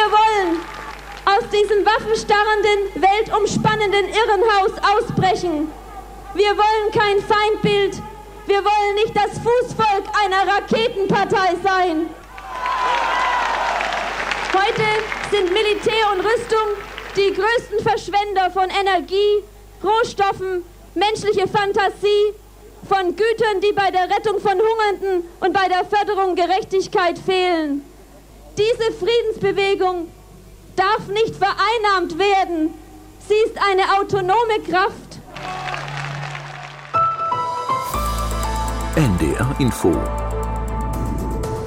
Wir wollen aus diesem waffenstarrenden, weltumspannenden Irrenhaus ausbrechen. Wir wollen kein Feindbild. Wir wollen nicht das Fußvolk einer Raketenpartei sein. Heute sind Militär und Rüstung die größten Verschwender von Energie, Rohstoffen, menschliche Fantasie, von Gütern, die bei der Rettung von Hungernden und bei der Förderung Gerechtigkeit fehlen. Diese Friedensbewegung darf nicht vereinnahmt werden. Sie ist eine autonome Kraft. NDR Info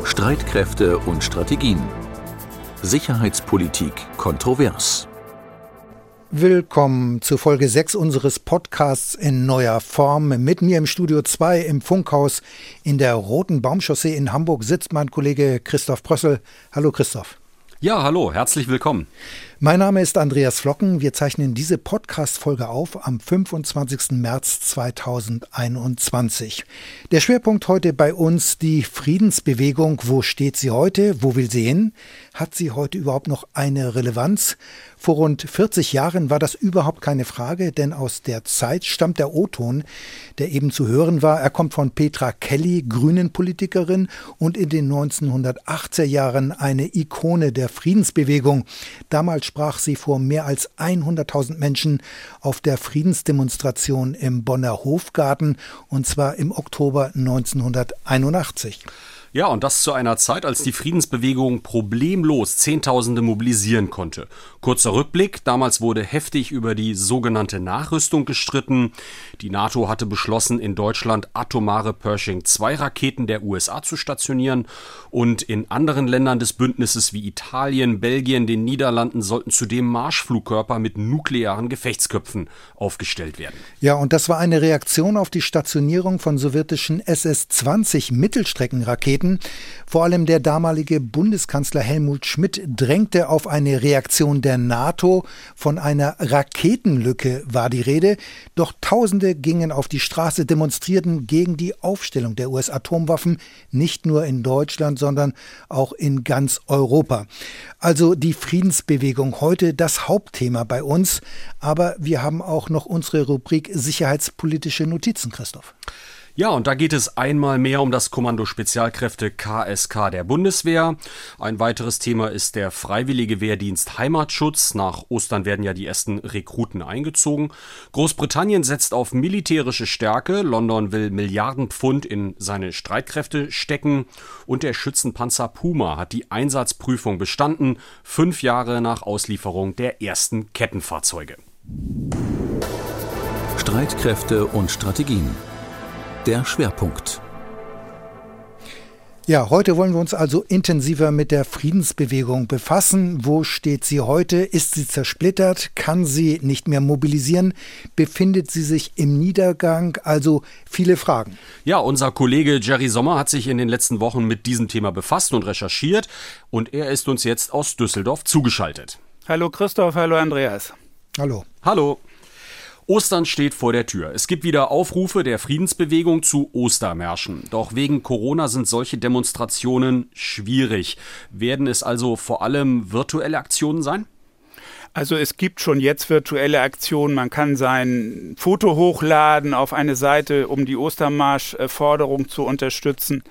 Streitkräfte und Strategien Sicherheitspolitik kontrovers Willkommen zu Folge 6 unseres Podcasts in neuer Form. Mit mir im Studio 2 im Funkhaus in der Roten Baumchaussee in Hamburg sitzt mein Kollege Christoph Brössel. Hallo Christoph. Ja, hallo, herzlich willkommen. Mein Name ist Andreas Flocken. Wir zeichnen diese Podcast-Folge auf am 25. März 2021. Der Schwerpunkt heute bei uns die Friedensbewegung. Wo steht sie heute? Wo will sie hin? Hat sie heute überhaupt noch eine Relevanz? Vor rund 40 Jahren war das überhaupt keine Frage, denn aus der Zeit stammt der O-Ton, der eben zu hören war. Er kommt von Petra Kelly, Grünen-Politikerin und in den 1980er Jahren eine Ikone der Friedensbewegung. Damals sprach sie vor mehr als 100.000 Menschen auf der Friedensdemonstration im Bonner Hofgarten und zwar im Oktober 1981. Ja, und das zu einer Zeit, als die Friedensbewegung problemlos Zehntausende mobilisieren konnte. Kurzer Rückblick, damals wurde heftig über die sogenannte Nachrüstung gestritten. Die NATO hatte beschlossen, in Deutschland atomare Pershing-2-Raketen der USA zu stationieren und in anderen Ländern des Bündnisses wie Italien, Belgien, den Niederlanden sollten zudem Marschflugkörper mit nuklearen Gefechtsköpfen aufgestellt werden. Ja, und das war eine Reaktion auf die Stationierung von sowjetischen SS-20 Mittelstreckenraketen treten. Vor allem der damalige Bundeskanzler Helmut Schmidt drängte auf eine Reaktion der NATO. Von einer Raketenlücke war die Rede. Doch Tausende gingen auf die Straße, demonstrierten gegen die Aufstellung der US-Atomwaffen, nicht nur in Deutschland, sondern auch in ganz Europa. Also die Friedensbewegung heute das Hauptthema bei uns. Aber wir haben auch noch unsere Rubrik Sicherheitspolitische Notizen, Christoph. Ja, und da geht es einmal mehr um das Kommando Spezialkräfte KSK der Bundeswehr. Ein weiteres Thema ist der Freiwillige Wehrdienst Heimatschutz. Nach Ostern werden ja die ersten Rekruten eingezogen. Großbritannien setzt auf militärische Stärke. London will Milliarden Pfund in seine Streitkräfte stecken. Und der Schützenpanzer Puma hat die Einsatzprüfung bestanden, fünf Jahre nach Auslieferung der ersten Kettenfahrzeuge. Streitkräfte und Strategien der Schwerpunkt. Ja, heute wollen wir uns also intensiver mit der Friedensbewegung befassen. Wo steht sie heute? Ist sie zersplittert? Kann sie nicht mehr mobilisieren? Befindet sie sich im Niedergang? Also viele Fragen. Ja, unser Kollege Jerry Sommer hat sich in den letzten Wochen mit diesem Thema befasst und recherchiert und er ist uns jetzt aus Düsseldorf zugeschaltet. Hallo Christoph, hallo Andreas. Hallo. Hallo. Ostern steht vor der Tür. Es gibt wieder Aufrufe der Friedensbewegung zu Ostermärschen. Doch wegen Corona sind solche Demonstrationen schwierig. Werden es also vor allem virtuelle Aktionen sein? Also es gibt schon jetzt virtuelle Aktionen. Man kann sein Foto hochladen auf eine Seite, um die Ostermarsch-Forderung zu unterstützen.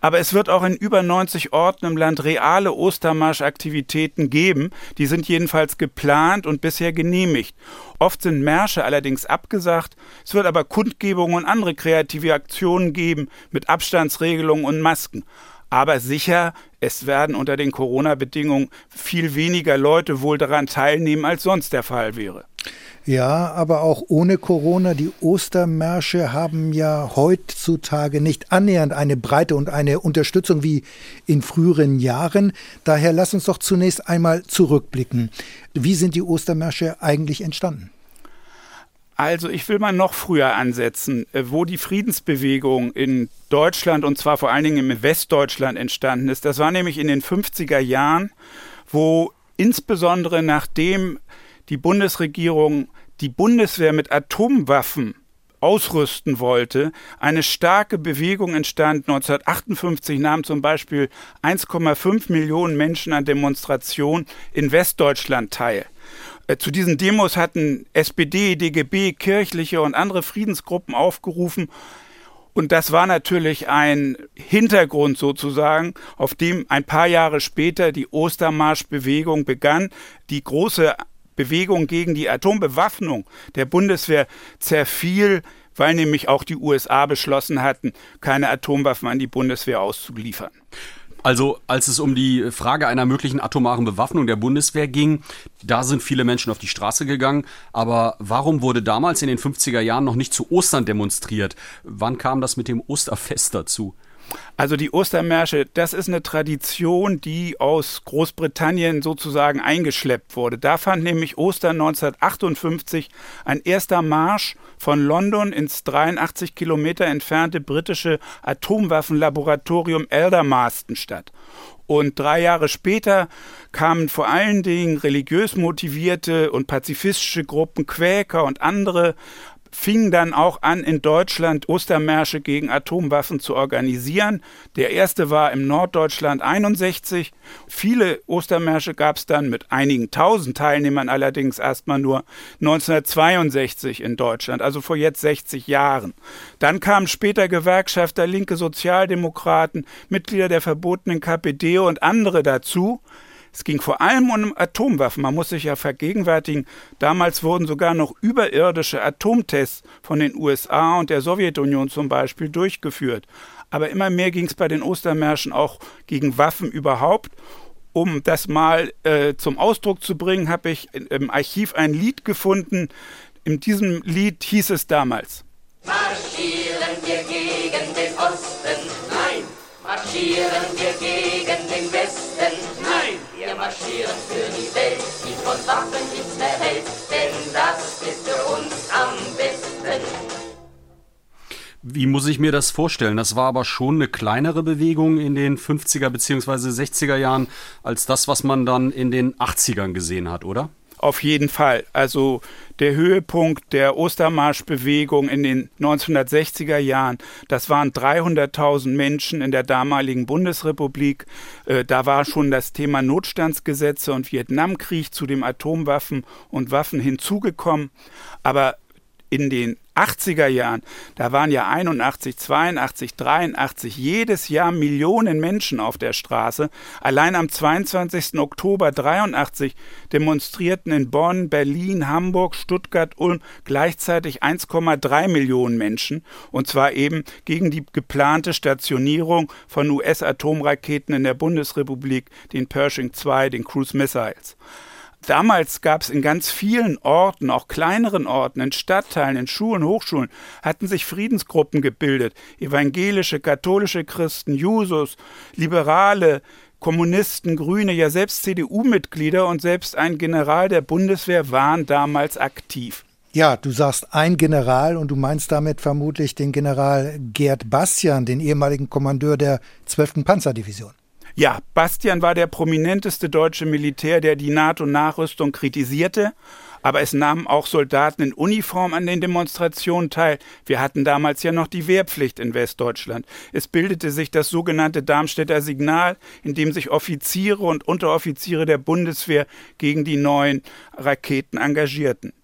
Aber es wird auch in über 90 Orten im Land reale Ostermarsch-Aktivitäten geben. Die sind jedenfalls geplant und bisher genehmigt. Oft sind Märsche allerdings abgesagt. Es wird aber Kundgebungen und andere kreative Aktionen geben mit Abstandsregelungen und Masken. Aber sicher, es werden unter den Corona-Bedingungen viel weniger Leute wohl daran teilnehmen, als sonst der Fall wäre. Ja, aber auch ohne Corona, die Ostermärsche haben ja heutzutage nicht annähernd eine Breite und eine Unterstützung wie in früheren Jahren. Daher lass uns doch zunächst einmal zurückblicken. Wie sind die Ostermärsche eigentlich entstanden? Also ich will mal noch früher ansetzen, äh, wo die Friedensbewegung in Deutschland und zwar vor allen Dingen im Westdeutschland entstanden ist. Das war nämlich in den 50er Jahren, wo insbesondere nachdem die Bundesregierung die Bundeswehr mit Atomwaffen ausrüsten wollte. Eine starke Bewegung entstand. 1958 nahmen zum Beispiel 1,5 Millionen Menschen an Demonstrationen in Westdeutschland teil. Äh, zu diesen Demos hatten SPD, DGB, kirchliche und andere Friedensgruppen aufgerufen. Und das war natürlich ein Hintergrund sozusagen, auf dem ein paar Jahre später die Ostermarschbewegung begann, die große Bewegung gegen die Atombewaffnung der Bundeswehr zerfiel, weil nämlich auch die USA beschlossen hatten, keine Atomwaffen an die Bundeswehr auszuliefern. Also als es um die Frage einer möglichen atomaren Bewaffnung der Bundeswehr ging, da sind viele Menschen auf die Straße gegangen. Aber warum wurde damals in den 50er Jahren noch nicht zu Ostern demonstriert? Wann kam das mit dem Osterfest dazu? Also die Ostermärsche, das ist eine Tradition, die aus Großbritannien sozusagen eingeschleppt wurde. Da fand nämlich Ostern 1958 ein erster Marsch von London ins 83 Kilometer entfernte britische Atomwaffenlaboratorium Aldermaston statt. Und drei Jahre später kamen vor allen Dingen religiös motivierte und pazifistische Gruppen, Quäker und andere fing dann auch an, in Deutschland Ostermärsche gegen Atomwaffen zu organisieren. Der erste war im Norddeutschland 61. Viele Ostermärsche gab es dann mit einigen tausend Teilnehmern allerdings erstmal nur 1962 in Deutschland, also vor jetzt 60 Jahren. Dann kamen später Gewerkschafter, linke Sozialdemokraten, Mitglieder der verbotenen KPD und andere dazu. Es ging vor allem um Atomwaffen. Man muss sich ja vergegenwärtigen, damals wurden sogar noch überirdische Atomtests von den USA und der Sowjetunion zum Beispiel durchgeführt. Aber immer mehr ging es bei den Ostermärschen auch gegen Waffen überhaupt. Um das mal äh, zum Ausdruck zu bringen, habe ich im Archiv ein Lied gefunden. In diesem Lied hieß es damals. Marschieren wir gegen den Osten? Nein. Marschieren wir gegen? Wir für die Welt, die von Waffen nichts mehr hält, denn das ist für uns am besten. Wie muss ich mir das vorstellen? Das war aber schon eine kleinere Bewegung in den 50er bzw. 60er Jahren als das, was man dann in den 80ern gesehen hat, oder? Auf jeden Fall. Also der Höhepunkt der Ostermarschbewegung in den 1960er Jahren, das waren 300.000 Menschen in der damaligen Bundesrepublik. Äh, da war schon das Thema Notstandsgesetze und Vietnamkrieg zu dem Atomwaffen und Waffen hinzugekommen. Aber in den 80er Jahren, da waren ja 81, 82, 83 jedes Jahr Millionen Menschen auf der Straße. Allein am 22. Oktober 83 demonstrierten in Bonn, Berlin, Hamburg, Stuttgart, Ulm gleichzeitig 1,3 Millionen Menschen und zwar eben gegen die geplante Stationierung von US-Atomraketen in der Bundesrepublik, den Pershing II, den Cruise Missiles. Damals gab es in ganz vielen Orten, auch kleineren Orten, in Stadtteilen, in Schulen, Hochschulen, hatten sich Friedensgruppen gebildet. Evangelische, katholische Christen, Jusos, Liberale, Kommunisten, Grüne, ja selbst CDU-Mitglieder und selbst ein General der Bundeswehr waren damals aktiv. Ja, du sagst ein General und du meinst damit vermutlich den General Gerd Bastian, den ehemaligen Kommandeur der 12. Panzerdivision. Ja, Bastian war der prominenteste deutsche Militär, der die NATO-Nachrüstung kritisierte. Aber es nahmen auch Soldaten in Uniform an den Demonstrationen teil. Wir hatten damals ja noch die Wehrpflicht in Westdeutschland. Es bildete sich das sogenannte Darmstädter Signal, in dem sich Offiziere und Unteroffiziere der Bundeswehr gegen die neuen Raketen engagierten.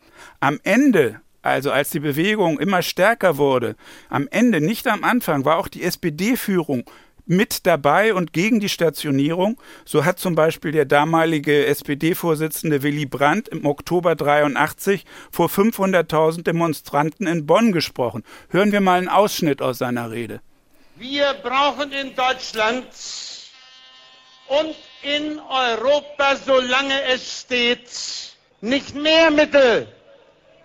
Am Ende also als die Bewegung immer stärker wurde, am Ende, nicht am Anfang, war auch die SPD-Führung mit dabei und gegen die Stationierung. So hat zum Beispiel der damalige SPD-Vorsitzende Willy Brandt im Oktober 83 vor 500.000 Demonstranten in Bonn gesprochen. Hören wir mal einen Ausschnitt aus seiner Rede. Wir brauchen in Deutschland und in Europa, solange es steht, nicht mehr Mittel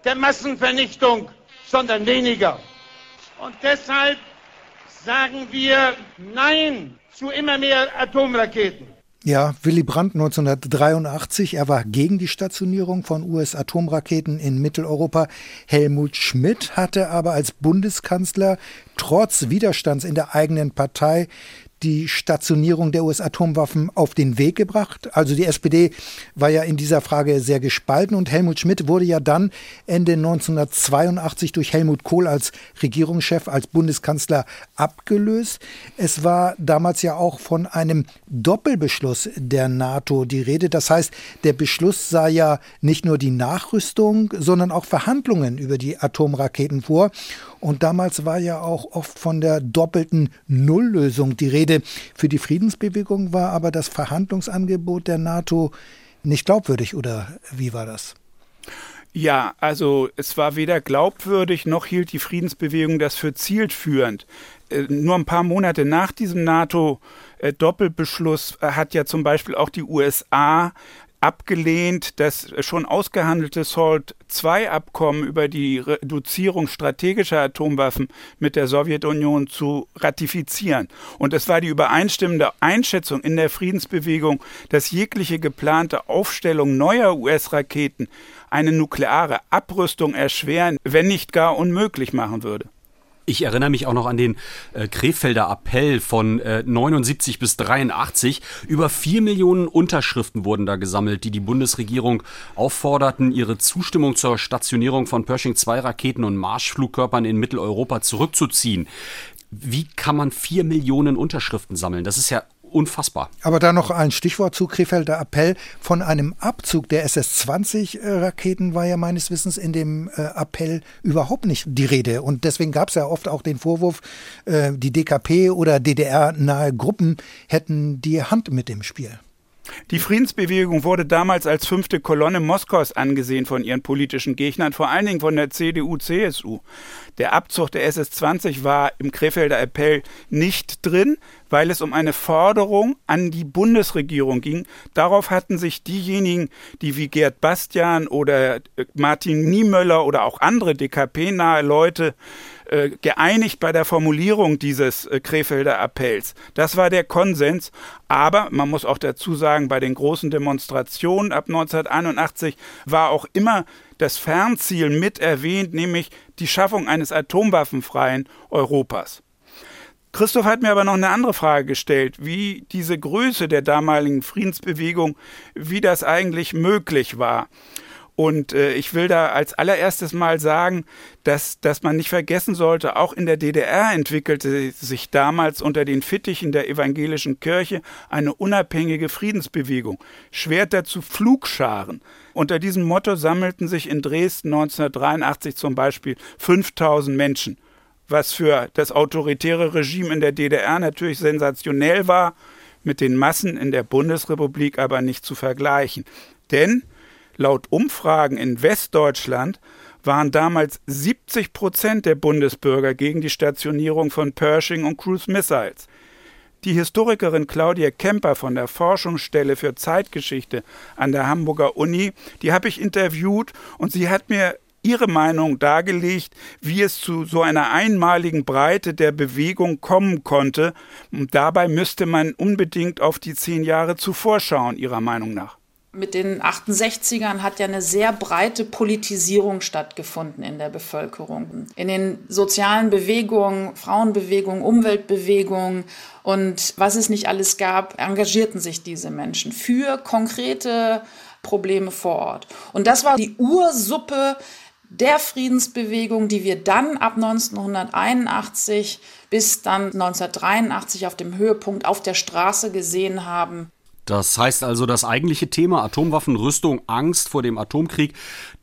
der Massenvernichtung, sondern weniger. Und deshalb sagen wir Nein zu immer mehr Atomraketen. Ja, Willy Brandt 1983, er war gegen die Stationierung von US-Atomraketen in Mitteleuropa. Helmut Schmidt hatte aber als Bundeskanzler trotz Widerstands in der eigenen Partei die Stationierung der US-Atomwaffen auf den Weg gebracht. Also die SPD war ja in dieser Frage sehr gespalten und Helmut Schmidt wurde ja dann Ende 1982 durch Helmut Kohl als Regierungschef, als Bundeskanzler abgelöst. Es war damals ja auch von einem Doppelbeschluss der NATO die Rede. Das heißt, der Beschluss sah ja nicht nur die Nachrüstung, sondern auch Verhandlungen über die Atomraketen vor. Und damals war ja auch oft von der doppelten Nulllösung die Rede. Für die Friedensbewegung war aber das Verhandlungsangebot der NATO nicht glaubwürdig, oder wie war das? Ja, also es war weder glaubwürdig noch hielt die Friedensbewegung das für zielführend. Äh, nur ein paar Monate nach diesem NATO-Doppelbeschluss äh, hat ja zum Beispiel auch die USA abgelehnt, das schon ausgehandelte SALT-II-Abkommen über die Reduzierung strategischer Atomwaffen mit der Sowjetunion zu ratifizieren. Und es war die übereinstimmende Einschätzung in der Friedensbewegung, dass jegliche geplante Aufstellung neuer US-Raketen eine nukleare Abrüstung erschweren, wenn nicht gar unmöglich machen würde. Ich erinnere mich auch noch an den äh, Krefelder Appell von äh, 79 bis 83. Über vier Millionen Unterschriften wurden da gesammelt, die die Bundesregierung aufforderten, ihre Zustimmung zur Stationierung von Pershing-2-Raketen und Marschflugkörpern in Mitteleuropa zurückzuziehen. Wie kann man vier Millionen Unterschriften sammeln? Das ist ja unfassbar. Aber da noch ein Stichwort zu Krefelder Appell. Von einem Abzug der SS-20-Raketen war ja meines Wissens in dem äh, Appell überhaupt nicht die Rede. Und deswegen gab es ja oft auch den Vorwurf, äh, die DKP oder DDR-nahe Gruppen hätten die Hand mit dem Spiel. Die Friedensbewegung wurde damals als fünfte Kolonne Moskaus angesehen von ihren politischen Gegnern, vor allen Dingen von der CDU-CSU. Der Abzug der SS-20 war im Krefelder Appell nicht drin, weil es um eine Forderung an die Bundesregierung ging. Darauf hatten sich diejenigen, die wie Gerd Bastian oder Martin Niemöller oder auch andere DKP-nahe Leute äh, geeinigt bei der Formulierung dieses äh, Krefelder Appells. Das war der Konsens. Aber man muss auch dazu sagen, bei den großen Demonstrationen ab 1981 war auch immer das Fernziel mit erwähnt, nämlich die Schaffung eines atomwaffenfreien Europas. Christoph hat mir aber noch eine andere Frage gestellt, wie diese Größe der damaligen Friedensbewegung, wie das eigentlich möglich war. Und äh, ich will da als allererstes mal sagen, dass, dass man nicht vergessen sollte, auch in der DDR entwickelte sich damals unter den Fittichen der evangelischen Kirche eine unabhängige Friedensbewegung. Schwerter zu Flugscharen. Unter diesem Motto sammelten sich in Dresden 1983 zum Beispiel 5000 Menschen, was für das autoritäre Regime in der DDR natürlich sensationell war, mit den Massen in der Bundesrepublik aber nicht zu vergleichen. Denn Laut Umfragen in Westdeutschland waren damals 70 Prozent der Bundesbürger gegen die Stationierung von Pershing und Cruise Missiles. Die Historikerin Claudia Kemper von der Forschungsstelle für Zeitgeschichte an der Hamburger Uni, die habe ich interviewt und sie hat mir ihre Meinung dargelegt, wie es zu so einer einmaligen Breite der Bewegung kommen konnte. Und dabei müsste man unbedingt auf die zehn Jahre zuvor schauen, ihrer Meinung nach mit den 68ern hat ja eine sehr breite Politisierung stattgefunden in der Bevölkerung. In den sozialen Bewegungen, Frauenbewegungen, Umweltbewegungen und was es nicht alles gab, engagierten sich diese Menschen für konkrete Probleme vor Ort. Und das war die Ursuppe der Friedensbewegung, die wir dann ab 1981 bis dann 1983 auf dem Höhepunkt auf der Straße gesehen haben. Das heißt also, das eigentliche Thema Atomwaffenrüstung, Angst vor dem Atomkrieg,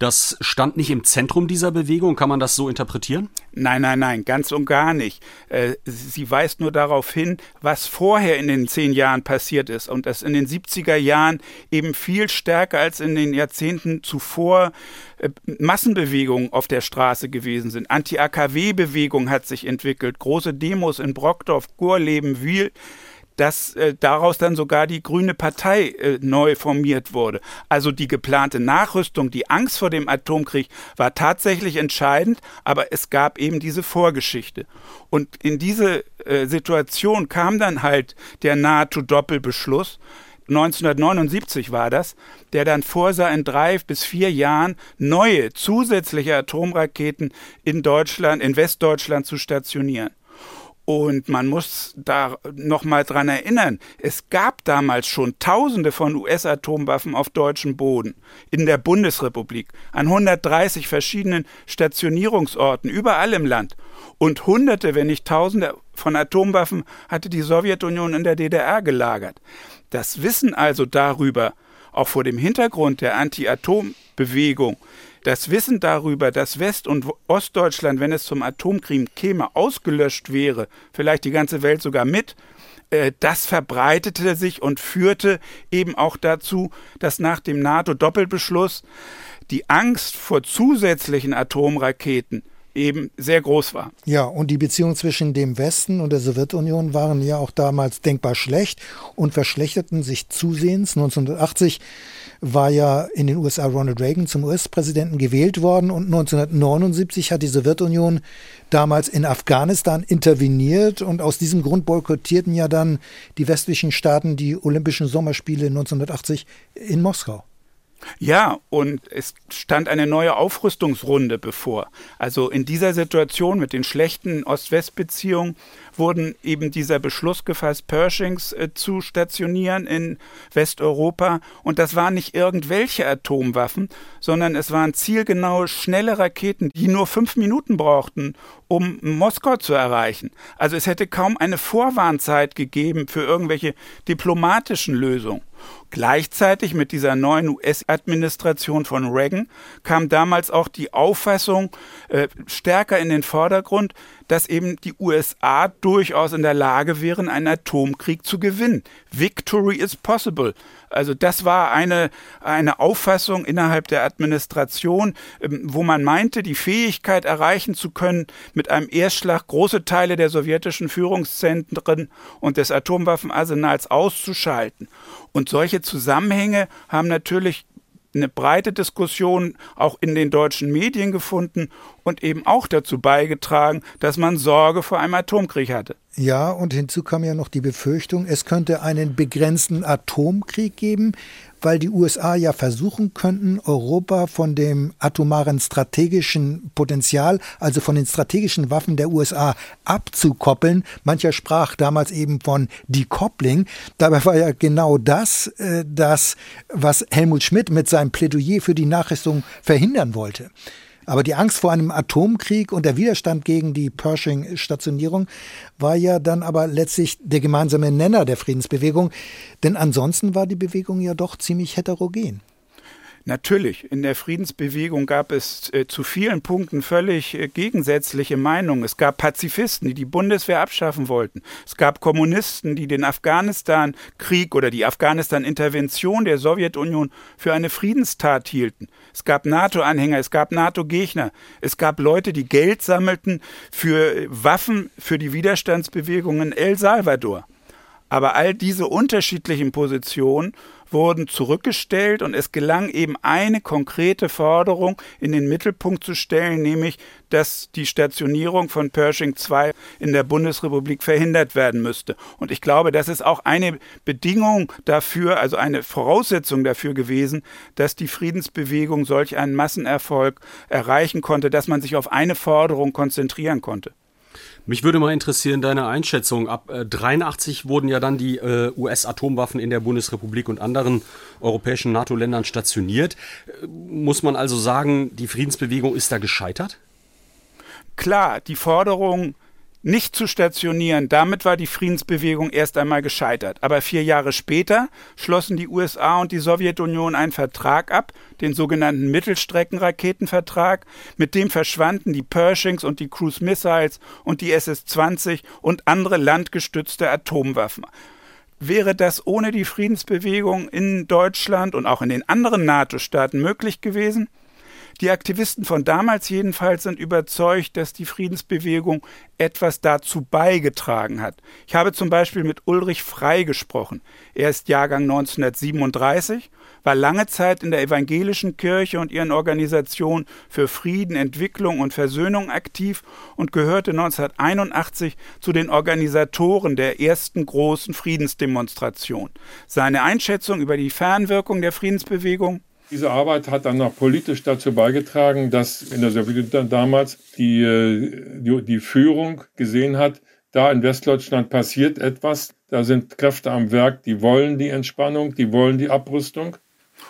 das stand nicht im Zentrum dieser Bewegung. Kann man das so interpretieren? Nein, nein, nein, ganz und gar nicht. Äh, sie weist nur darauf hin, was vorher in den zehn Jahren passiert ist und dass in den 70er Jahren eben viel stärker als in den Jahrzehnten zuvor äh, Massenbewegungen auf der Straße gewesen sind. Anti-AKW-Bewegung hat sich entwickelt, große Demos in Brockdorf, Gorleben, Wiel dass äh, daraus dann sogar die Grüne Partei äh, neu formiert wurde. Also die geplante Nachrüstung, die Angst vor dem Atomkrieg war tatsächlich entscheidend, aber es gab eben diese Vorgeschichte. Und in diese äh, Situation kam dann halt der NATO-Doppelbeschluss. 1979 war das, der dann vorsah, in drei bis vier Jahren neue zusätzliche Atomraketen in Deutschland, in Westdeutschland zu stationieren. Und man muss da nochmal dran erinnern, es gab damals schon Tausende von US-Atomwaffen auf deutschem Boden in der Bundesrepublik, an 130 verschiedenen Stationierungsorten, überall im Land. Und Hunderte, wenn nicht Tausende von Atomwaffen hatte die Sowjetunion in der DDR gelagert. Das Wissen also darüber, auch vor dem Hintergrund der Anti-Atom-Bewegung, das Wissen darüber, dass West- und Ostdeutschland, wenn es zum Atomkrieg käme, ausgelöscht wäre, vielleicht die ganze Welt sogar mit, äh, das verbreitete sich und führte eben auch dazu, dass nach dem NATO-Doppelbeschluss die Angst vor zusätzlichen Atomraketen eben sehr groß war. Ja, und die Beziehungen zwischen dem Westen und der Sowjetunion waren ja auch damals denkbar schlecht und verschlechterten sich zusehends. 1980 war ja in den USA Ronald Reagan zum US-Präsidenten gewählt worden und 1979 hat die Sowjetunion damals in Afghanistan interveniert und aus diesem Grund boykottierten ja dann die westlichen Staaten die Olympischen Sommerspiele 1980 in Moskau. Ja, und es stand eine neue Aufrüstungsrunde bevor. Also in dieser Situation mit den schlechten Ost-West-Beziehungen wurden eben dieser Beschluss gefasst, Pershings äh, zu stationieren in Westeuropa. Und das waren nicht irgendwelche Atomwaffen, sondern es waren zielgenaue, schnelle Raketen, die nur fünf Minuten brauchten, um Moskau zu erreichen. Also es hätte kaum eine Vorwarnzeit gegeben für irgendwelche diplomatischen Lösungen. Gleichzeitig mit dieser neuen US-Administration von Reagan kam damals auch die Auffassung äh, stärker in den Vordergrund, dass eben die USA durchaus in der Lage wären, einen Atomkrieg zu gewinnen. Victory is possible. Also das war eine, eine Auffassung innerhalb der Administration, ähm, wo man meinte, die Fähigkeit erreichen zu können, mit einem Erstschlag große Teile der sowjetischen Führungszentren und des Atomwaffenarsenals auszuschalten. Und solche Zusammenhänge haben natürlich eine breite Diskussion auch in den deutschen Medien gefunden und eben auch dazu beigetragen, dass man Sorge vor einem Atomkrieg hatte. Ja, und hinzu kam ja noch die Befürchtung, es könnte einen begrenzten Atomkrieg geben, weil die USA ja versuchen könnten, Europa von dem atomaren strategischen Potenzial, also von den strategischen Waffen der USA abzukoppeln. Mancher sprach damals eben von Decoupling. Dabei war ja genau das, äh, das, was Helmut Schmidt mit seinem Plädoyer für die Nachrüstung verhindern wollte. Aber die Angst vor einem Atomkrieg und der Widerstand gegen die Pershing-Stationierung war ja dann aber letztlich der gemeinsame Nenner der Friedensbewegung. Denn ansonsten war die Bewegung ja doch ziemlich heterogen. Natürlich, in der Friedensbewegung gab es äh, zu vielen Punkten völlig äh, gegensätzliche Meinungen. Es gab Pazifisten, die die Bundeswehr abschaffen wollten. Es gab Kommunisten, die den Afghanistan-Krieg oder die Afghanistan-Intervention der Sowjetunion für eine Friedenstat hielten. Es gab NATO-Anhänger, es gab NATO-Gegner. Es gab Leute, die Geld sammelten für äh, Waffen für die Widerstandsbewegung in El Salvador. Aber all diese unterschiedlichen Positionen wurden zurückgestellt und es gelang eben eine konkrete Forderung in den Mittelpunkt zu stellen, nämlich, dass die Stationierung von Pershing II in der Bundesrepublik verhindert werden müsste. Und ich glaube, das ist auch eine Bedingung dafür, also eine Voraussetzung dafür gewesen, dass die Friedensbewegung solch einen Massenerfolg erreichen konnte, dass man sich auf eine Forderung konzentrieren konnte. Mich würde mal interessieren, deine Einschätzung. Ab äh, 83 wurden ja dann die äh, US-Atomwaffen in der Bundesrepublik und anderen europäischen NATO-Ländern stationiert. Äh, muss man also sagen, die Friedensbewegung ist da gescheitert? Klar, die Forderung nicht zu stationieren. Damit war die Friedensbewegung erst einmal gescheitert. Aber vier Jahre später schlossen die USA und die Sowjetunion einen Vertrag ab, den sogenannten Mittelstreckenraketenvertrag. Mit dem verschwanden die Pershings und die Cruise Missiles und die SS-20 und andere landgestützte Atomwaffen. Wäre das ohne die Friedensbewegung in Deutschland und auch in den anderen NATO-Staaten möglich gewesen? Die Aktivisten von damals jedenfalls sind überzeugt, dass die Friedensbewegung etwas dazu beigetragen hat. Ich habe zum Beispiel mit Ulrich Frei gesprochen. Er ist Jahrgang 1937, war lange Zeit in der evangelischen Kirche und ihren Organisationen für Frieden, Entwicklung und Versöhnung aktiv und gehörte 1981 zu den Organisatoren der ersten großen Friedensdemonstration. Seine Einschätzung über die Fernwirkung der Friedensbewegung diese Arbeit hat dann auch politisch dazu beigetragen, dass in der Sowjetunion damals die, äh, die, die Führung gesehen hat, da in Westdeutschland passiert etwas, da sind Kräfte am Werk, die wollen die Entspannung, die wollen die Abrüstung.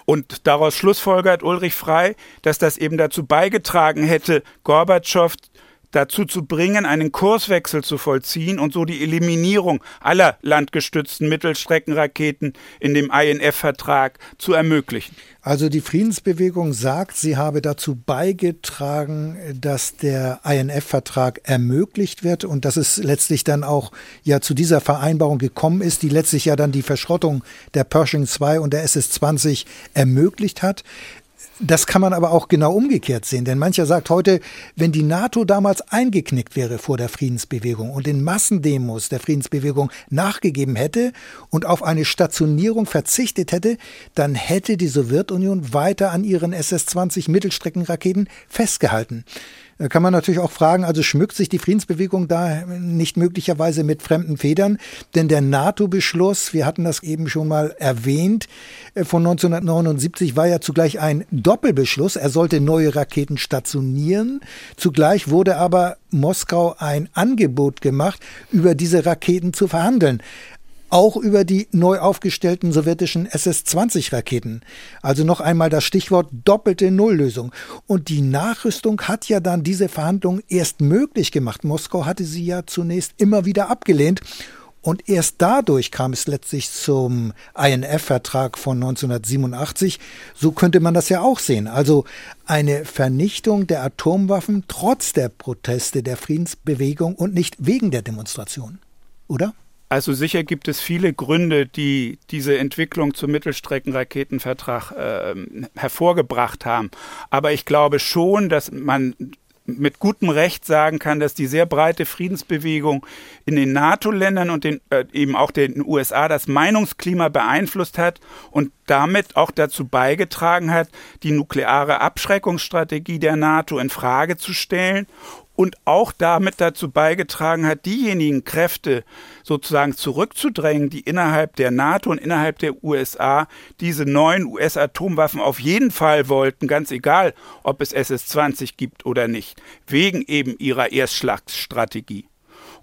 Und daraus schlussfolgert Ulrich Frei, dass das eben dazu beigetragen hätte, Gorbatschow dazu zu bringen, einen Kurswechsel zu vollziehen und so die Eliminierung aller landgestützten Mittelstreckenraketen in dem INF-Vertrag zu ermöglichen. Also die Friedensbewegung sagt, sie habe dazu beigetragen, dass der INF-Vertrag ermöglicht wird und dass es letztlich dann auch ja zu dieser Vereinbarung gekommen ist, die letztlich ja dann die Verschrottung der Pershing 2 und der SS-20 ermöglicht hat. Das kann man aber auch genau umgekehrt sehen, denn mancher sagt heute, wenn die NATO damals eingeknickt wäre vor der Friedensbewegung und den Massendemos der Friedensbewegung nachgegeben hätte und auf eine Stationierung verzichtet hätte, dann hätte die Sowjetunion weiter an ihren SS-20 Mittelstreckenraketen festgehalten. Da kann man natürlich auch fragen, also schmückt sich die Friedensbewegung da nicht möglicherweise mit fremden Federn? Denn der NATO-Beschluss, wir hatten das eben schon mal erwähnt, äh, von 1979 war ja zugleich ein Doppelbeschluss. Er sollte neue Raketen stationieren. Zugleich wurde aber Moskau ein Angebot gemacht, über diese Raketen zu verhandeln auch über die neu aufgestellten sowjetischen SS-20-Raketen. Also noch einmal das Stichwort doppelte Nulllösung. Und die Nachrüstung hat ja dann diese Verhandlungen erst möglich gemacht. Moskau hatte sie ja zunächst immer wieder abgelehnt. Und erst dadurch kam es letztlich zum INF-Vertrag von 1987. So könnte man das ja auch sehen. Also eine Vernichtung der Atomwaffen trotz der Proteste der Friedensbewegung und nicht wegen der Demonstration. Oder? Also sicher gibt es viele Gründe, die diese Entwicklung zum Mittelstreckenraketenvertrag äh, hervorgebracht haben. Aber ich glaube schon, dass man mit gutem Recht sagen kann, dass die sehr breite Friedensbewegung in den NATO-Ländern und den, äh, eben auch den USA das Meinungsklima beeinflusst hat und damit auch dazu beigetragen hat, die nukleare Abschreckungsstrategie der NATO in Frage zu stellen und auch damit dazu beigetragen hat, diejenigen Kräfte sozusagen zurückzudrängen, die innerhalb der NATO und innerhalb der USA diese neuen US-Atomwaffen auf jeden Fall wollten, ganz egal, ob es SS-20 gibt oder nicht, wegen eben ihrer Erstschlagsstrategie.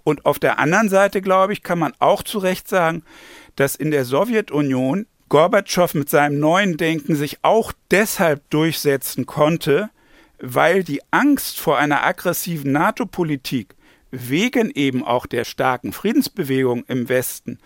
Und auf der anderen Seite, glaube ich, kann man auch zu Recht sagen, dass in der Sowjetunion Gorbatschow mit seinem neuen Denken sich auch deshalb durchsetzen konnte, weil die Angst vor einer aggressiven NATO-Politik wegen eben auch der starken Friedensbewegung im Westen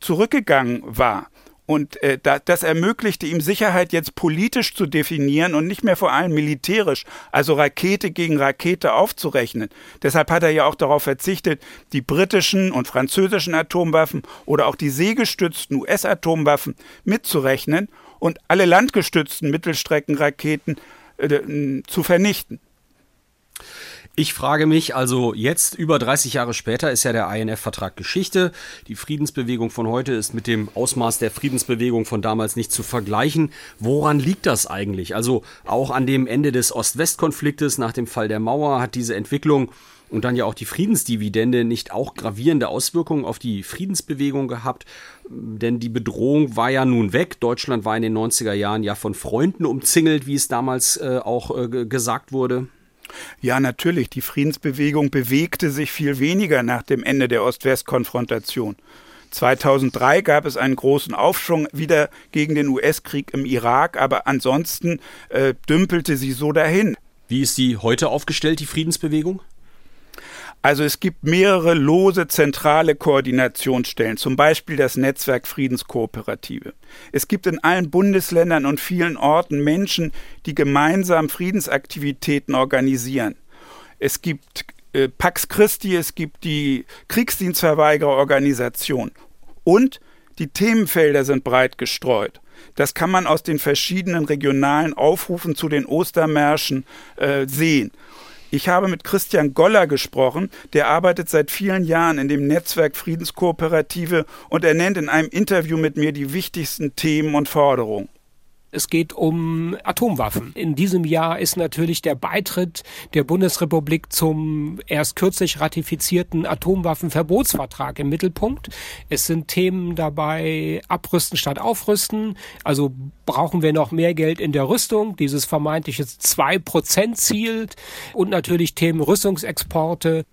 zurückgegangen war. Und äh, da, das ermöglichte ihm Sicherheit jetzt politisch zu definieren und nicht mehr vor allem militärisch, also Rakete gegen Rakete aufzurechnen. Deshalb hat er ja auch darauf verzichtet, die britischen und französischen Atomwaffen oder auch die seegestützten US-Atomwaffen mitzurechnen und alle landgestützten Mittelstreckenraketen äh, zu vernichten. Ich frage mich, also jetzt über 30 Jahre später ist ja der INF-Vertrag Geschichte. Die Friedensbewegung von heute ist mit dem Ausmaß der Friedensbewegung von damals nicht zu vergleichen. Woran liegt das eigentlich? Also auch an dem Ende des Ost-West-Konfliktes nach dem Fall der Mauer hat diese Entwicklung und dann ja auch die Friedensdividende nicht auch gravierende Auswirkungen auf die Friedensbewegung gehabt? Denn die Bedrohung war ja nun weg. Deutschland war in den 90er Jahren ja von Freunden umzingelt, wie es damals äh, auch äh, gesagt wurde. Ja, natürlich. Die Friedensbewegung bewegte sich viel weniger nach dem Ende der Ost-West-Konfrontation. 2003 gab es einen großen Aufschwung wieder gegen den US-Krieg im Irak, aber ansonsten äh, dümpelte sie so dahin. Wie ist sie heute aufgestellt, die Friedensbewegung? Also es gibt mehrere lose zentrale Koordinationsstellen, zum Beispiel das Netzwerk Friedenskooperative. Es gibt in allen Bundesländern und vielen Orten Menschen, die gemeinsam Friedensaktivitäten organisieren. Es gibt äh, Pax Christi, es gibt die Kriegsdienstverweigererorganisation und die Themenfelder sind breit gestreut. Das kann man aus den verschiedenen regionalen Aufrufen zu den Ostermärschen äh, sehen. Ich habe mit Christian Goller gesprochen, der arbeitet seit vielen Jahren in dem Netzwerk Friedenskooperative und er nennt in einem Interview mit mir die wichtigsten Themen und Forderungen. Es geht um Atomwaffen. In diesem Jahr ist natürlich der Beitritt der Bundesrepublik zum erst kürzlich ratifizierten Atomwaffenverbotsvertrag im Mittelpunkt. Es sind Themen dabei, abrüsten statt aufrüsten. Also brauchen wir noch mehr Geld in der Rüstung, dieses vermeintliche 2%-Ziel und natürlich Themen Rüstungsexporte.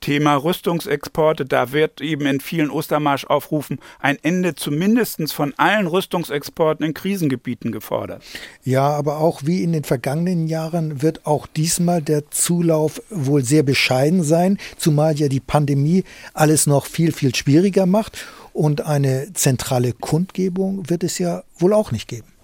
Thema Rüstungsexporte, da wird eben in vielen Ostermarschaufrufen ein Ende zumindest von allen Rüstungsexporten in Krisengebieten gefordert. Ja, aber auch wie in den vergangenen Jahren wird auch diesmal der Zulauf wohl sehr bescheiden sein, zumal ja die Pandemie alles noch viel, viel schwieriger macht und eine zentrale Kundgebung wird es ja wohl auch nicht geben.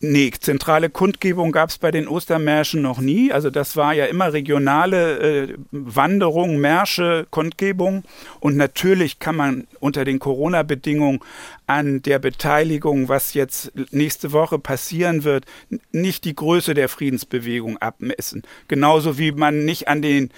Nee, zentrale Kundgebung gab es bei den Ostermärschen noch nie. Also das war ja immer regionale äh, Wanderung, Märsche, Kundgebung. Und natürlich kann man unter den Corona-Bedingungen an der Beteiligung, was jetzt nächste Woche passieren wird, nicht die Größe der Friedensbewegung abmessen. Genauso wie man nicht an den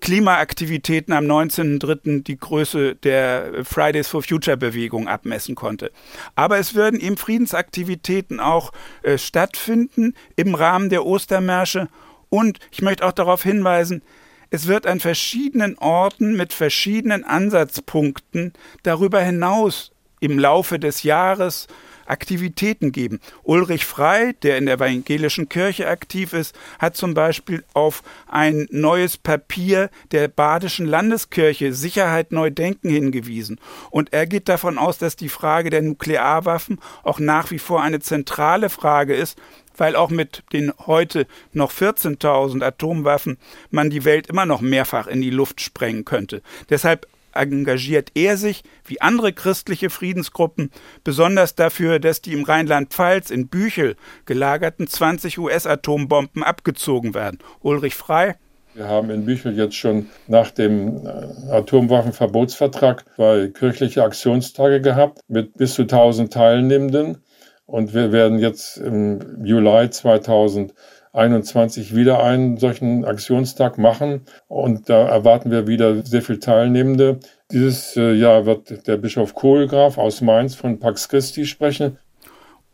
Klimaaktivitäten am 19.03. die Größe der Fridays for Future Bewegung abmessen konnte. Aber es werden eben Friedensaktivitäten auch äh, stattfinden im Rahmen der Ostermärsche. Und ich möchte auch darauf hinweisen, es wird an verschiedenen Orten mit verschiedenen Ansatzpunkten darüber hinaus im Laufe des Jahres Aktivitäten geben. Ulrich Frei, der in der evangelischen Kirche aktiv ist, hat zum Beispiel auf ein neues Papier der Badischen Landeskirche Sicherheit neu denken hingewiesen. Und er geht davon aus, dass die Frage der Nuklearwaffen auch nach wie vor eine zentrale Frage ist, weil auch mit den heute noch 14.000 Atomwaffen man die Welt immer noch mehrfach in die Luft sprengen könnte. Deshalb engagiert er sich, wie andere christliche Friedensgruppen, besonders dafür, dass die im Rheinland-Pfalz in Büchel gelagerten 20 US-Atombomben abgezogen werden. Ulrich Frei. Wir haben in Büchel jetzt schon nach dem äh, Atomwaffenverbotsvertrag zwei kirchliche Aktionstage gehabt mit bis zu 1000 Teilnehmenden. Und wir werden jetzt im Juli 2000 21 wieder einen solchen Aktionstag machen. Und da erwarten wir wieder sehr viele Teilnehmende. Dieses äh, Jahr wird der Bischof Kohlgraf aus Mainz von Pax Christi sprechen.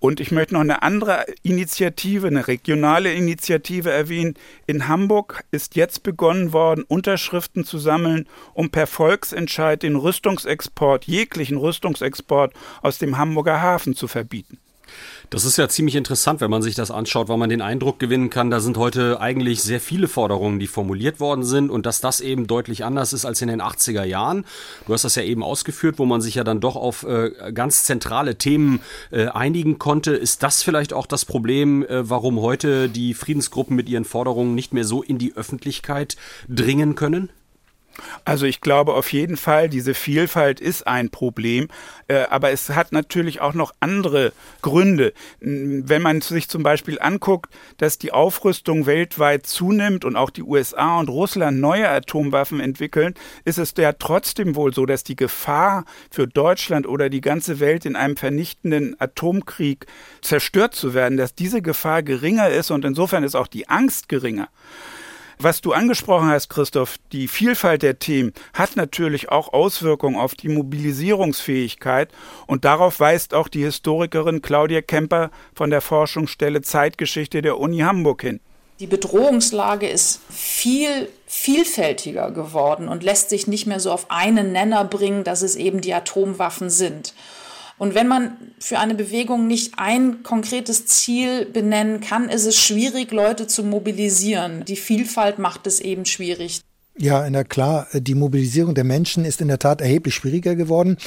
Und ich möchte noch eine andere Initiative, eine regionale Initiative erwähnen. In Hamburg ist jetzt begonnen worden, Unterschriften zu sammeln, um per Volksentscheid den Rüstungsexport, jeglichen Rüstungsexport aus dem Hamburger Hafen zu verbieten. Das ist ja ziemlich interessant, wenn man sich das anschaut, weil man den Eindruck gewinnen kann, da sind heute eigentlich sehr viele Forderungen, die formuliert worden sind und dass das eben deutlich anders ist als in den 80er Jahren. Du hast das ja eben ausgeführt, wo man sich ja dann doch auf äh, ganz zentrale Themen äh, einigen konnte. Ist das vielleicht auch das Problem, äh, warum heute die Friedensgruppen mit ihren Forderungen nicht mehr so in die Öffentlichkeit dringen können? Also ich glaube auf jeden Fall, diese Vielfalt ist ein Problem, äh, aber es hat natürlich auch noch andere Gründe. Wenn man sich zum Beispiel anguckt, dass die Aufrüstung weltweit zunimmt und auch die USA und Russland neue Atomwaffen entwickeln, ist es ja trotzdem wohl so, dass die Gefahr für Deutschland oder die ganze Welt in einem vernichtenden Atomkrieg zerstört zu werden, dass diese Gefahr geringer ist und insofern ist auch die Angst geringer. Was du angesprochen hast, Christoph, die Vielfalt der Themen hat natürlich auch Auswirkungen auf die Mobilisierungsfähigkeit und darauf weist auch die Historikerin Claudia Kemper von der Forschungsstelle Zeitgeschichte der Uni Hamburg hin. Die Bedrohungslage ist viel vielfältiger geworden und lässt sich nicht mehr so auf einen Nenner bringen, dass es eben die Atomwaffen sind. Und wenn man für eine Bewegung nicht ein konkretes Ziel benennen kann, ist es schwierig, Leute zu mobilisieren. Die Vielfalt macht es eben schwierig. Ja, na klar, die Mobilisierung der Menschen ist in der Tat erheblich schwieriger geworden,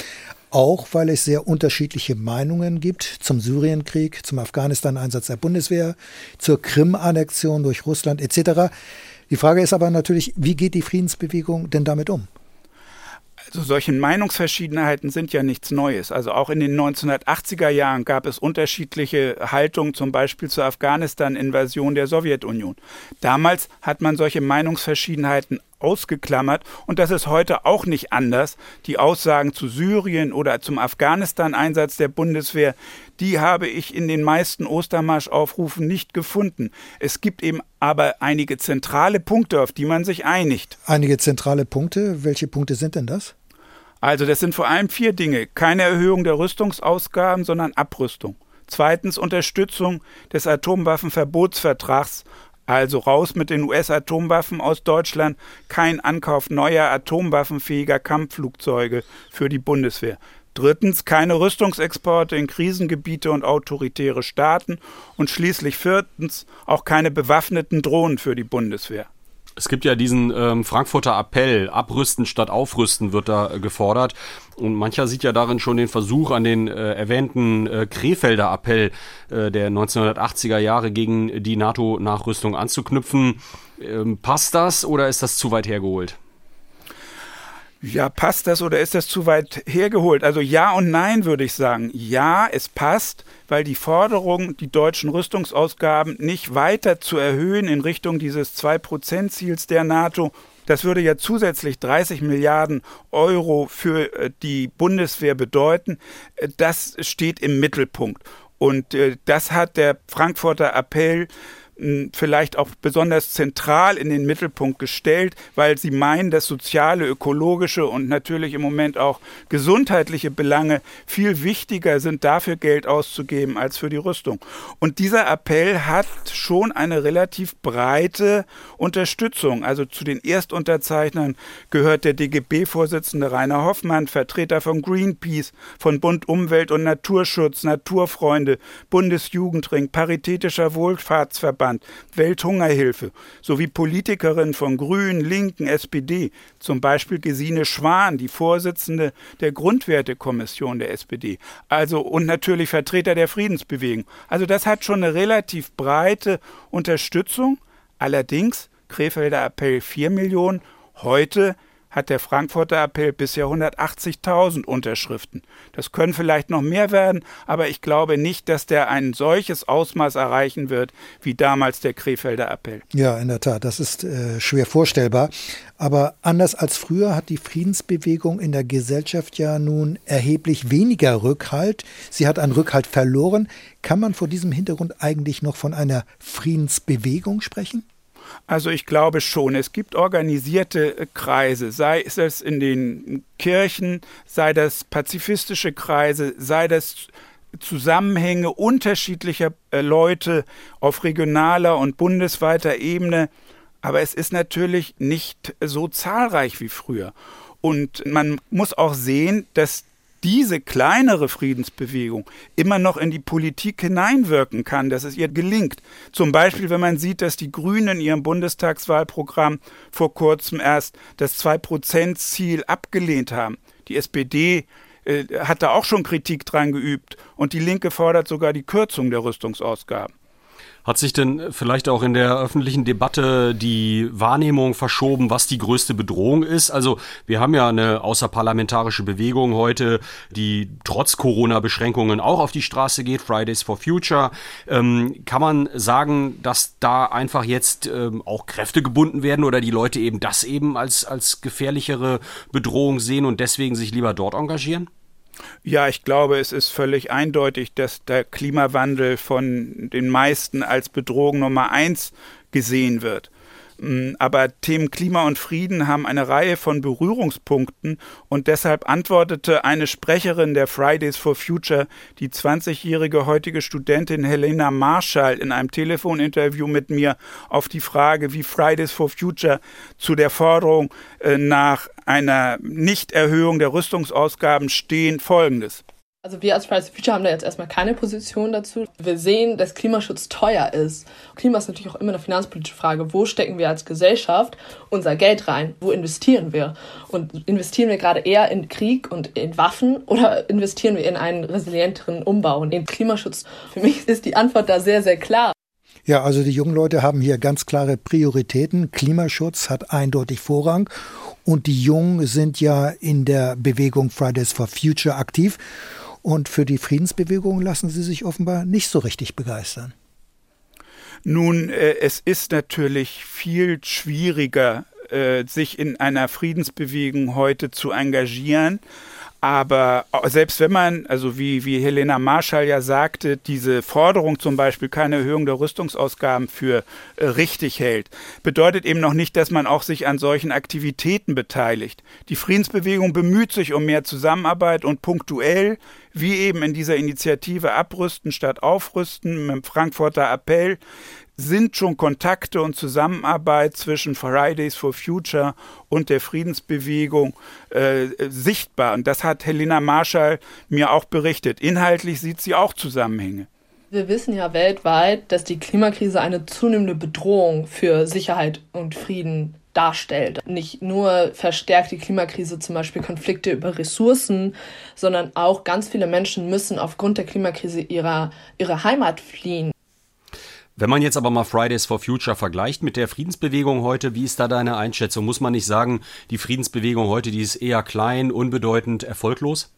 auch weil es sehr unterschiedliche Meinungen gibt zum Syrienkrieg, zum Afghanistan-Einsatz der Bundeswehr, zur Krim-Annexion durch Russland etc. Die Frage ist aber natürlich, wie geht die Friedensbewegung denn damit um? Also solche Meinungsverschiedenheiten sind ja nichts Neues. Also auch in den 1980er Jahren gab es unterschiedliche Haltungen, zum Beispiel zur Afghanistan-Invasion der Sowjetunion. Damals hat man solche Meinungsverschiedenheiten ausgeklammert und das ist heute auch nicht anders. Die Aussagen zu Syrien oder zum Afghanistan-Einsatz der Bundeswehr, die habe ich in den meisten Ostermarschaufrufen nicht gefunden. Es gibt eben aber einige zentrale Punkte, auf die man sich einigt. Einige zentrale Punkte, welche Punkte sind denn das? Also das sind vor allem vier Dinge. Keine Erhöhung der Rüstungsausgaben, sondern Abrüstung. Zweitens Unterstützung des Atomwaffenverbotsvertrags, also raus mit den US-Atomwaffen aus Deutschland, kein Ankauf neuer atomwaffenfähiger Kampfflugzeuge für die Bundeswehr. Drittens keine Rüstungsexporte in Krisengebiete und autoritäre Staaten und schließlich viertens auch keine bewaffneten Drohnen für die Bundeswehr. Es gibt ja diesen ähm, Frankfurter Appell, abrüsten statt aufrüsten wird da äh, gefordert. Und mancher sieht ja darin schon den Versuch an den äh, erwähnten äh, Krefelder Appell äh, der 1980er Jahre gegen die NATO-Nachrüstung anzuknüpfen. Ähm, passt das oder ist das zu weit hergeholt? Ja, passt das oder ist das zu weit hergeholt? Also ja und nein würde ich sagen. Ja, es passt, weil die Forderung, die deutschen Rüstungsausgaben nicht weiter zu erhöhen in Richtung dieses 2-Prozent-Ziels der NATO, das würde ja zusätzlich 30 Milliarden Euro für äh, die Bundeswehr bedeuten. Äh, das steht im Mittelpunkt. Und äh, das hat der Frankfurter Appell vielleicht auch besonders zentral in den Mittelpunkt gestellt, weil sie meinen, dass soziale, ökologische und natürlich im Moment auch gesundheitliche Belange viel wichtiger sind, dafür Geld auszugeben als für die Rüstung. Und dieser Appell hat schon eine relativ breite Unterstützung. Also zu den Erstunterzeichnern gehört der DGB-Vorsitzende Rainer Hoffmann, Vertreter von Greenpeace, von Bund Umwelt und Naturschutz, Naturfreunde, Bundesjugendring, Paritätischer Wohlfahrtsverband, Verband, Welthungerhilfe sowie Politikerinnen von Grünen, Linken, SPD, zum Beispiel Gesine Schwan, die Vorsitzende der Grundwertekommission der SPD, also und natürlich Vertreter der Friedensbewegung. Also das hat schon eine relativ breite Unterstützung. Allerdings Krefelder Appell 4 Millionen, heute hat der Frankfurter Appell bisher 180.000 Unterschriften. Das können vielleicht noch mehr werden, aber ich glaube nicht, dass der ein solches Ausmaß erreichen wird wie damals der Krefelder Appell. Ja, in der Tat, das ist äh, schwer vorstellbar. Aber anders als früher hat die Friedensbewegung in der Gesellschaft ja nun erheblich weniger Rückhalt. Sie hat an Rückhalt verloren. Kann man vor diesem Hintergrund eigentlich noch von einer Friedensbewegung sprechen? Also ich glaube schon, es gibt organisierte äh, Kreise, sei es in den Kirchen, sei das pazifistische Kreise, sei das Zusammenhänge unterschiedlicher äh, Leute auf regionaler und bundesweiter Ebene. Aber es ist natürlich nicht so zahlreich wie früher. Und man muss auch sehen, dass diese kleinere Friedensbewegung immer noch in die Politik hineinwirken kann, dass es ihr gelingt. Zum Beispiel, wenn man sieht, dass die Grünen in ihrem Bundestagswahlprogramm vor kurzem erst das Zwei-Prozent-Ziel abgelehnt haben. Die SPD äh, hat da auch schon Kritik dran geübt und die Linke fordert sogar die Kürzung der Rüstungsausgaben. Hat sich denn vielleicht auch in der öffentlichen Debatte die Wahrnehmung verschoben, was die größte Bedrohung ist? Also wir haben ja eine außerparlamentarische Bewegung heute, die trotz Corona-Beschränkungen auch auf die Straße geht, Fridays for Future. Ähm, kann man sagen, dass da einfach jetzt ähm, auch Kräfte gebunden werden oder die Leute eben das eben als, als gefährlichere Bedrohung sehen und deswegen sich lieber dort engagieren? Ja, ich glaube, es ist völlig eindeutig, dass der Klimawandel von den meisten als Bedrohung Nummer eins gesehen wird. Mm, aber Themen Klima und Frieden haben eine Reihe von Berührungspunkten und deshalb antwortete eine Sprecherin der Fridays for Future, die 20-jährige heutige Studentin Helena Marschall, in einem Telefoninterview mit mir auf die Frage, wie Fridays for Future zu der Forderung äh, nach einer Nichterhöhung der Rüstungsausgaben stehen, folgendes. Also wir als Fridays for Future haben da jetzt erstmal keine Position dazu. Wir sehen, dass Klimaschutz teuer ist. Klima ist natürlich auch immer eine finanzpolitische Frage. Wo stecken wir als Gesellschaft unser Geld rein? Wo investieren wir? Und investieren wir gerade eher in Krieg und in Waffen oder investieren wir in einen resilienteren Umbau und in Klimaschutz? Für mich ist die Antwort da sehr, sehr klar. Ja, also die jungen Leute haben hier ganz klare Prioritäten. Klimaschutz hat eindeutig Vorrang. Und die Jungen sind ja in der Bewegung Fridays for Future aktiv. Und für die Friedensbewegung lassen sie sich offenbar nicht so richtig begeistern. Nun, äh, es ist natürlich viel schwieriger, äh, sich in einer Friedensbewegung heute zu engagieren. Aber selbst wenn man, also wie, wie Helena Marschall ja sagte, diese Forderung zum Beispiel keine Erhöhung der Rüstungsausgaben für äh, richtig hält, bedeutet eben noch nicht, dass man auch sich an solchen Aktivitäten beteiligt. Die Friedensbewegung bemüht sich um mehr Zusammenarbeit und punktuell, wie eben in dieser Initiative Abrüsten statt Aufrüsten, mit dem Frankfurter Appell, sind schon Kontakte und Zusammenarbeit zwischen Fridays for Future und der Friedensbewegung äh, sichtbar. Und das hat Helena Marschall mir auch berichtet. Inhaltlich sieht sie auch Zusammenhänge. Wir wissen ja weltweit, dass die Klimakrise eine zunehmende Bedrohung für Sicherheit und Frieden darstellt. Nicht nur verstärkt die Klimakrise zum Beispiel Konflikte über Ressourcen, sondern auch ganz viele Menschen müssen aufgrund der Klimakrise ihrer, ihre Heimat fliehen. Wenn man jetzt aber mal Fridays for Future vergleicht mit der Friedensbewegung heute, wie ist da deine Einschätzung? Muss man nicht sagen, die Friedensbewegung heute, die ist eher klein, unbedeutend, erfolglos?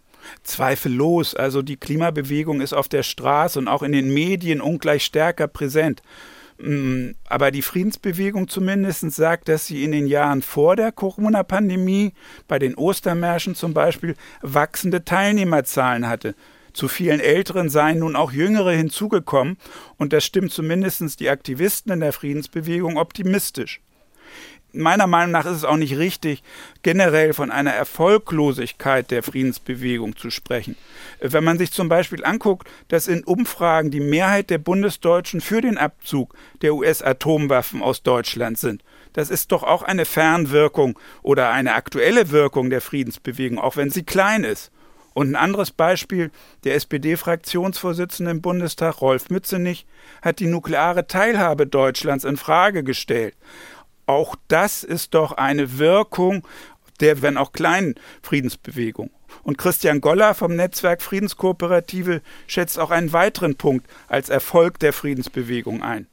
Zweifellos. Also die Klimabewegung ist auf der Straße und auch in den Medien ungleich stärker präsent. Mm, aber die Friedensbewegung zumindest sagt, dass sie in den Jahren vor der Corona-Pandemie, bei den Ostermärschen zum Beispiel, wachsende Teilnehmerzahlen hatte. Zu vielen Älteren seien nun auch Jüngere hinzugekommen, und das stimmt zumindest die Aktivisten in der Friedensbewegung optimistisch meiner Meinung nach ist es auch nicht richtig, generell von einer Erfolglosigkeit der Friedensbewegung zu sprechen. Wenn man sich zum Beispiel anguckt, dass in Umfragen die Mehrheit der Bundesdeutschen für den Abzug der US-Atomwaffen aus Deutschland sind, das ist doch auch eine Fernwirkung oder eine aktuelle Wirkung der Friedensbewegung, auch wenn sie klein ist. Und ein anderes Beispiel, der SPD-Fraktionsvorsitzende im Bundestag, Rolf Mützenich, hat die nukleare Teilhabe Deutschlands in Frage gestellt. Auch das ist doch eine Wirkung der, wenn auch kleinen Friedensbewegung. Und Christian Goller vom Netzwerk Friedenskooperative schätzt auch einen weiteren Punkt als Erfolg der Friedensbewegung ein.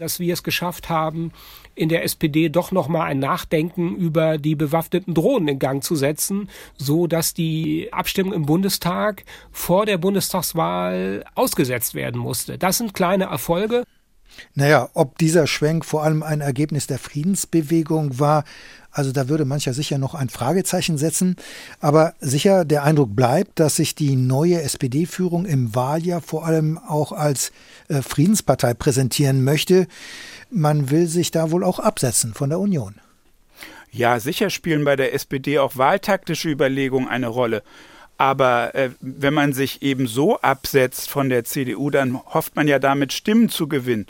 Dass wir es geschafft haben, in der SPD doch noch mal ein Nachdenken über die bewaffneten Drohnen in Gang zu setzen, so dass die Abstimmung im Bundestag vor der Bundestagswahl ausgesetzt werden musste. Das sind kleine Erfolge. Naja, ob dieser Schwenk vor allem ein Ergebnis der Friedensbewegung war, also da würde mancher sicher noch ein Fragezeichen setzen. Aber sicher, der Eindruck bleibt, dass sich die neue SPD-Führung im Wahljahr vor allem auch als äh, Friedenspartei präsentieren möchte. Man will sich da wohl auch absetzen von der Union. Ja, sicher spielen bei der SPD auch wahltaktische Überlegungen eine Rolle. Aber äh, wenn man sich eben so absetzt von der CDU, dann hofft man ja damit Stimmen zu gewinnen.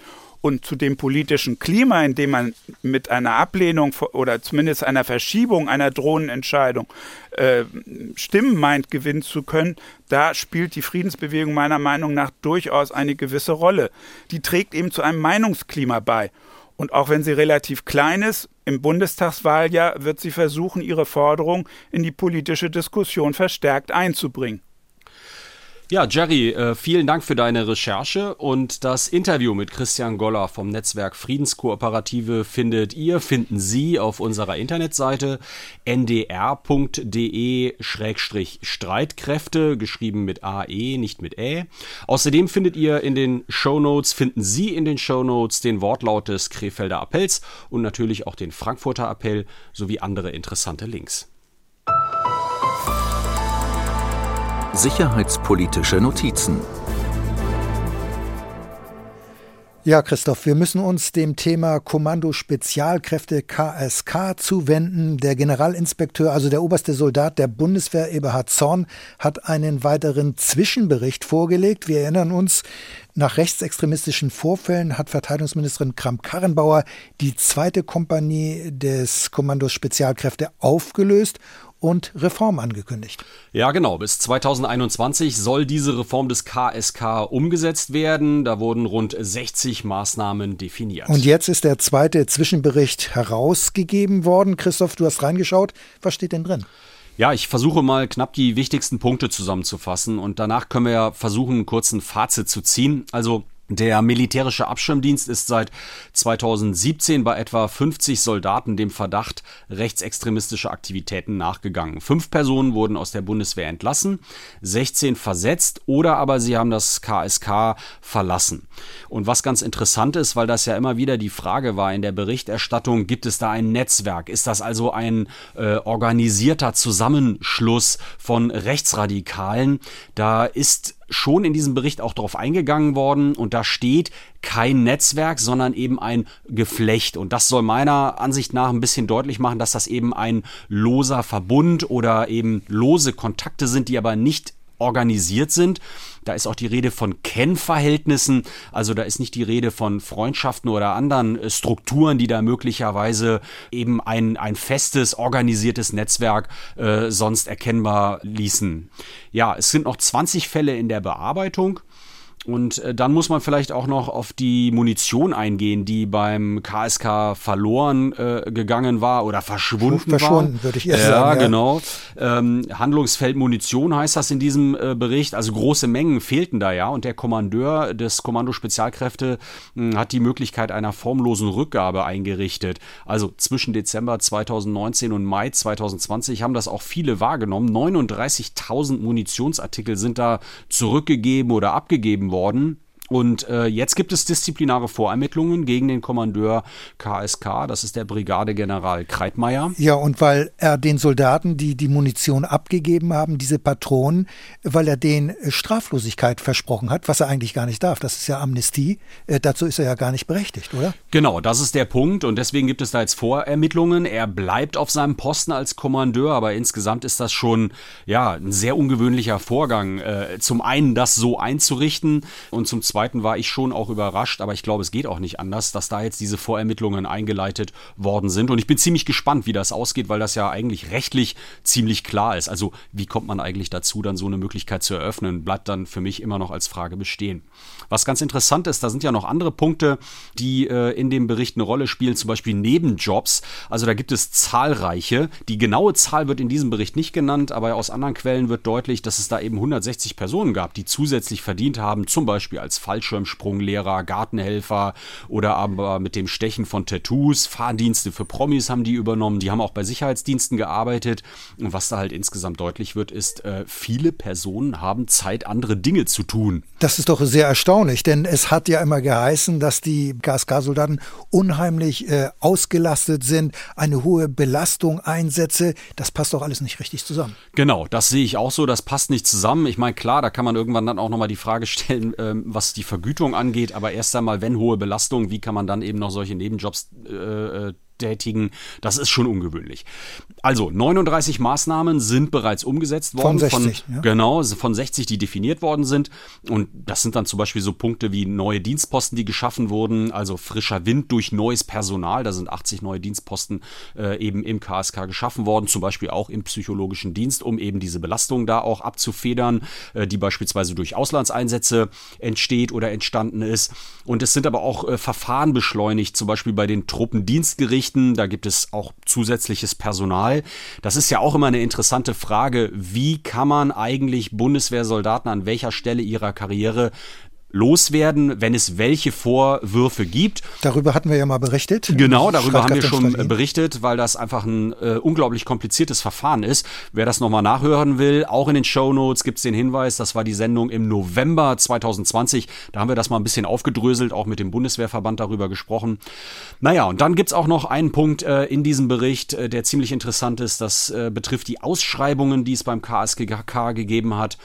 Und zu dem politischen Klima, in dem man mit einer Ablehnung oder zumindest einer Verschiebung einer drohenden Entscheidung äh, Stimmen meint, gewinnen zu können, da spielt die Friedensbewegung meiner Meinung nach durchaus eine gewisse Rolle. Die trägt eben zu einem Meinungsklima bei. Und auch wenn sie relativ klein ist, im Bundestagswahljahr wird sie versuchen, ihre Forderung in die politische Diskussion verstärkt einzubringen. Ja, Jerry, äh, vielen Dank für deine Recherche und das Interview mit Christian Goller vom Netzwerk Friedenskooperative findet ihr, finden Sie auf unserer Internetseite ndr.de-streitkräfte, geschrieben mit AE, nicht mit Ä. Außerdem findet ihr in den Shownotes, finden Sie in den Shownotes den Wortlaut des Krefelder Appells und natürlich auch den Frankfurter Appell sowie andere interessante Links. Sicherheitspolitische Notizen. Ja, Christoph, wir müssen uns dem Thema Kommando Spezialkräfte KSK zuwenden. Der Generalinspekteur, also der oberste Soldat der Bundeswehr, Eberhard Zorn, hat einen weiteren Zwischenbericht vorgelegt. Wir erinnern uns, nach rechtsextremistischen Vorfällen hat Verteidigungsministerin Kramp-Karrenbauer die zweite Kompanie des Kommandos Spezialkräfte aufgelöst und Reform angekündigt. Ja, genau. Bis 2021 soll diese Reform des KSK umgesetzt werden. Da wurden rund 60 Maßnahmen definiert. Und jetzt ist der zweite Zwischenbericht herausgegeben worden. Christoph, du hast reingeschaut. Was steht denn drin? Ja, ich versuche mal knapp die wichtigsten Punkte zusammenzufassen und danach können wir ja versuchen, einen kurzen Fazit zu ziehen. Also der militärische Abschirmdienst ist seit 2017 bei etwa 50 Soldaten dem Verdacht rechtsextremistischer Aktivitäten nachgegangen. Fünf Personen wurden aus der Bundeswehr entlassen, 16 versetzt oder aber sie haben das KSK verlassen. Und was ganz interessant ist, weil das ja immer wieder die Frage war in der Berichterstattung, gibt es da ein Netzwerk? Ist das also ein äh, organisierter Zusammenschluss von Rechtsradikalen? Da ist schon in diesem Bericht auch darauf eingegangen worden und da steht kein Netzwerk, sondern eben ein Geflecht. Und das soll meiner Ansicht nach ein bisschen deutlich machen, dass das eben ein loser Verbund oder eben lose Kontakte sind, die aber nicht organisiert sind. Da ist auch die Rede von Kennverhältnissen, also da ist nicht die Rede von Freundschaften oder anderen äh, Strukturen, die da möglicherweise eben ein, ein festes, organisiertes Netzwerk äh, sonst erkennbar ließen. Ja, es sind noch 20 Fälle in der Bearbeitung. Und äh, dann muss man vielleicht auch noch auf die Munition eingehen, die beim KSK verloren äh, gegangen war oder verschwunden, verschwunden war. würde ich eher ja, sagen. Ja, genau. Ähm, Handlungsfeld Munition heißt das in diesem äh, Bericht. Also große Mengen fehlten da ja. Und der Kommandeur des Kommando Spezialkräfte mh, hm, hat die Möglichkeit einer formlosen Rückgabe eingerichtet. Also zwischen Dezember 2019 und Mai 2020 haben das auch viele wahrgenommen. 39.000 Munitionsartikel sind da zurückgegeben oder abgegeben worden. Und äh, jetzt gibt es disziplinare Vorermittlungen gegen den Kommandeur KSK, das ist der Brigadegeneral Kreitmeier. Ja, und weil er den Soldaten, die die Munition abgegeben haben, diese Patronen, weil er denen Straflosigkeit versprochen hat, was er eigentlich gar nicht darf. Das ist ja Amnestie. Äh, dazu ist er ja gar nicht berechtigt, oder? Genau, das ist der Punkt. Und deswegen gibt es da jetzt Vorermittlungen. Er bleibt auf seinem Posten als Kommandeur, aber insgesamt ist das schon ja ein sehr ungewöhnlicher Vorgang. Äh, zum einen das so einzurichten und zum zweiten zweiten war ich schon auch überrascht, aber ich glaube, es geht auch nicht anders, dass da jetzt diese Vorermittlungen eingeleitet worden sind. Und ich bin ziemlich gespannt, wie das ausgeht, weil das ja eigentlich rechtlich ziemlich klar ist. Also wie kommt man eigentlich dazu, dann so eine Möglichkeit zu eröffnen, bleibt dann für mich immer noch als Frage bestehen. Was ganz interessant ist, da sind ja noch andere Punkte, die äh, in dem Bericht eine Rolle spielen, zum Beispiel Nebenjobs. Also da gibt es zahlreiche. Die genaue Zahl wird in diesem Bericht nicht genannt, aber aus anderen Quellen wird deutlich, dass es da eben 160 Personen gab, die zusätzlich verdient haben, zum Beispiel als Fallschirmsprunglehrer, Gartenhelfer oder aber mit dem Stechen von Tattoos. Fahrdienste für Promis haben die übernommen. Die haben auch bei Sicherheitsdiensten gearbeitet. Und was da halt insgesamt deutlich wird, ist, äh, viele Personen haben Zeit, andere Dinge zu tun. Das ist doch sehr erstaunlich, denn es hat ja immer geheißen, dass die KSK-Soldaten unheimlich äh, ausgelastet sind, eine hohe Belastung einsetze. Das passt doch alles nicht richtig zusammen. Genau, das sehe ich auch so. Das passt nicht zusammen. Ich meine, klar, da kann man irgendwann dann auch nochmal die Frage stellen, ähm, was die Vergütung angeht, aber erst einmal, wenn hohe Belastung, wie kann man dann eben noch solche Nebenjobs äh, äh tätigen, das ist schon ungewöhnlich. Also 39 Maßnahmen sind bereits umgesetzt worden. Von 60, von, ja. Genau, von 60, die definiert worden sind. Und das sind dann zum Beispiel so Punkte wie neue Dienstposten, die geschaffen wurden, also frischer Wind durch neues Personal. Da sind 80 neue Dienstposten äh, eben im KSK geschaffen worden, zum Beispiel auch im psychologischen Dienst, um eben diese Belastung da auch abzufedern, äh, die beispielsweise durch Auslandseinsätze entsteht oder entstanden ist. Und es sind aber auch äh, Verfahren beschleunigt, zum Beispiel bei den Truppendienstgerichten. Da gibt es auch zusätzliches Personal. Das ist ja auch immer eine interessante Frage. Wie kann man eigentlich Bundeswehrsoldaten an welcher Stelle ihrer Karriere loswerden, wenn es welche Vorwürfe gibt. Darüber hatten wir ja mal berichtet. Genau, darüber haben wir schon berichtet, weil das einfach ein äh, unglaublich kompliziertes Verfahren ist. Wer das nochmal nachhören will, auch in den Show Notes gibt es den Hinweis, das war die Sendung im November 2020. Da haben wir das mal ein bisschen aufgedröselt, auch mit dem Bundeswehrverband darüber gesprochen. Naja, und dann gibt's auch noch einen Punkt äh, in diesem Bericht, äh, der ziemlich interessant ist. Das äh, betrifft die Ausschreibungen, die es beim KSGK gegeben hat.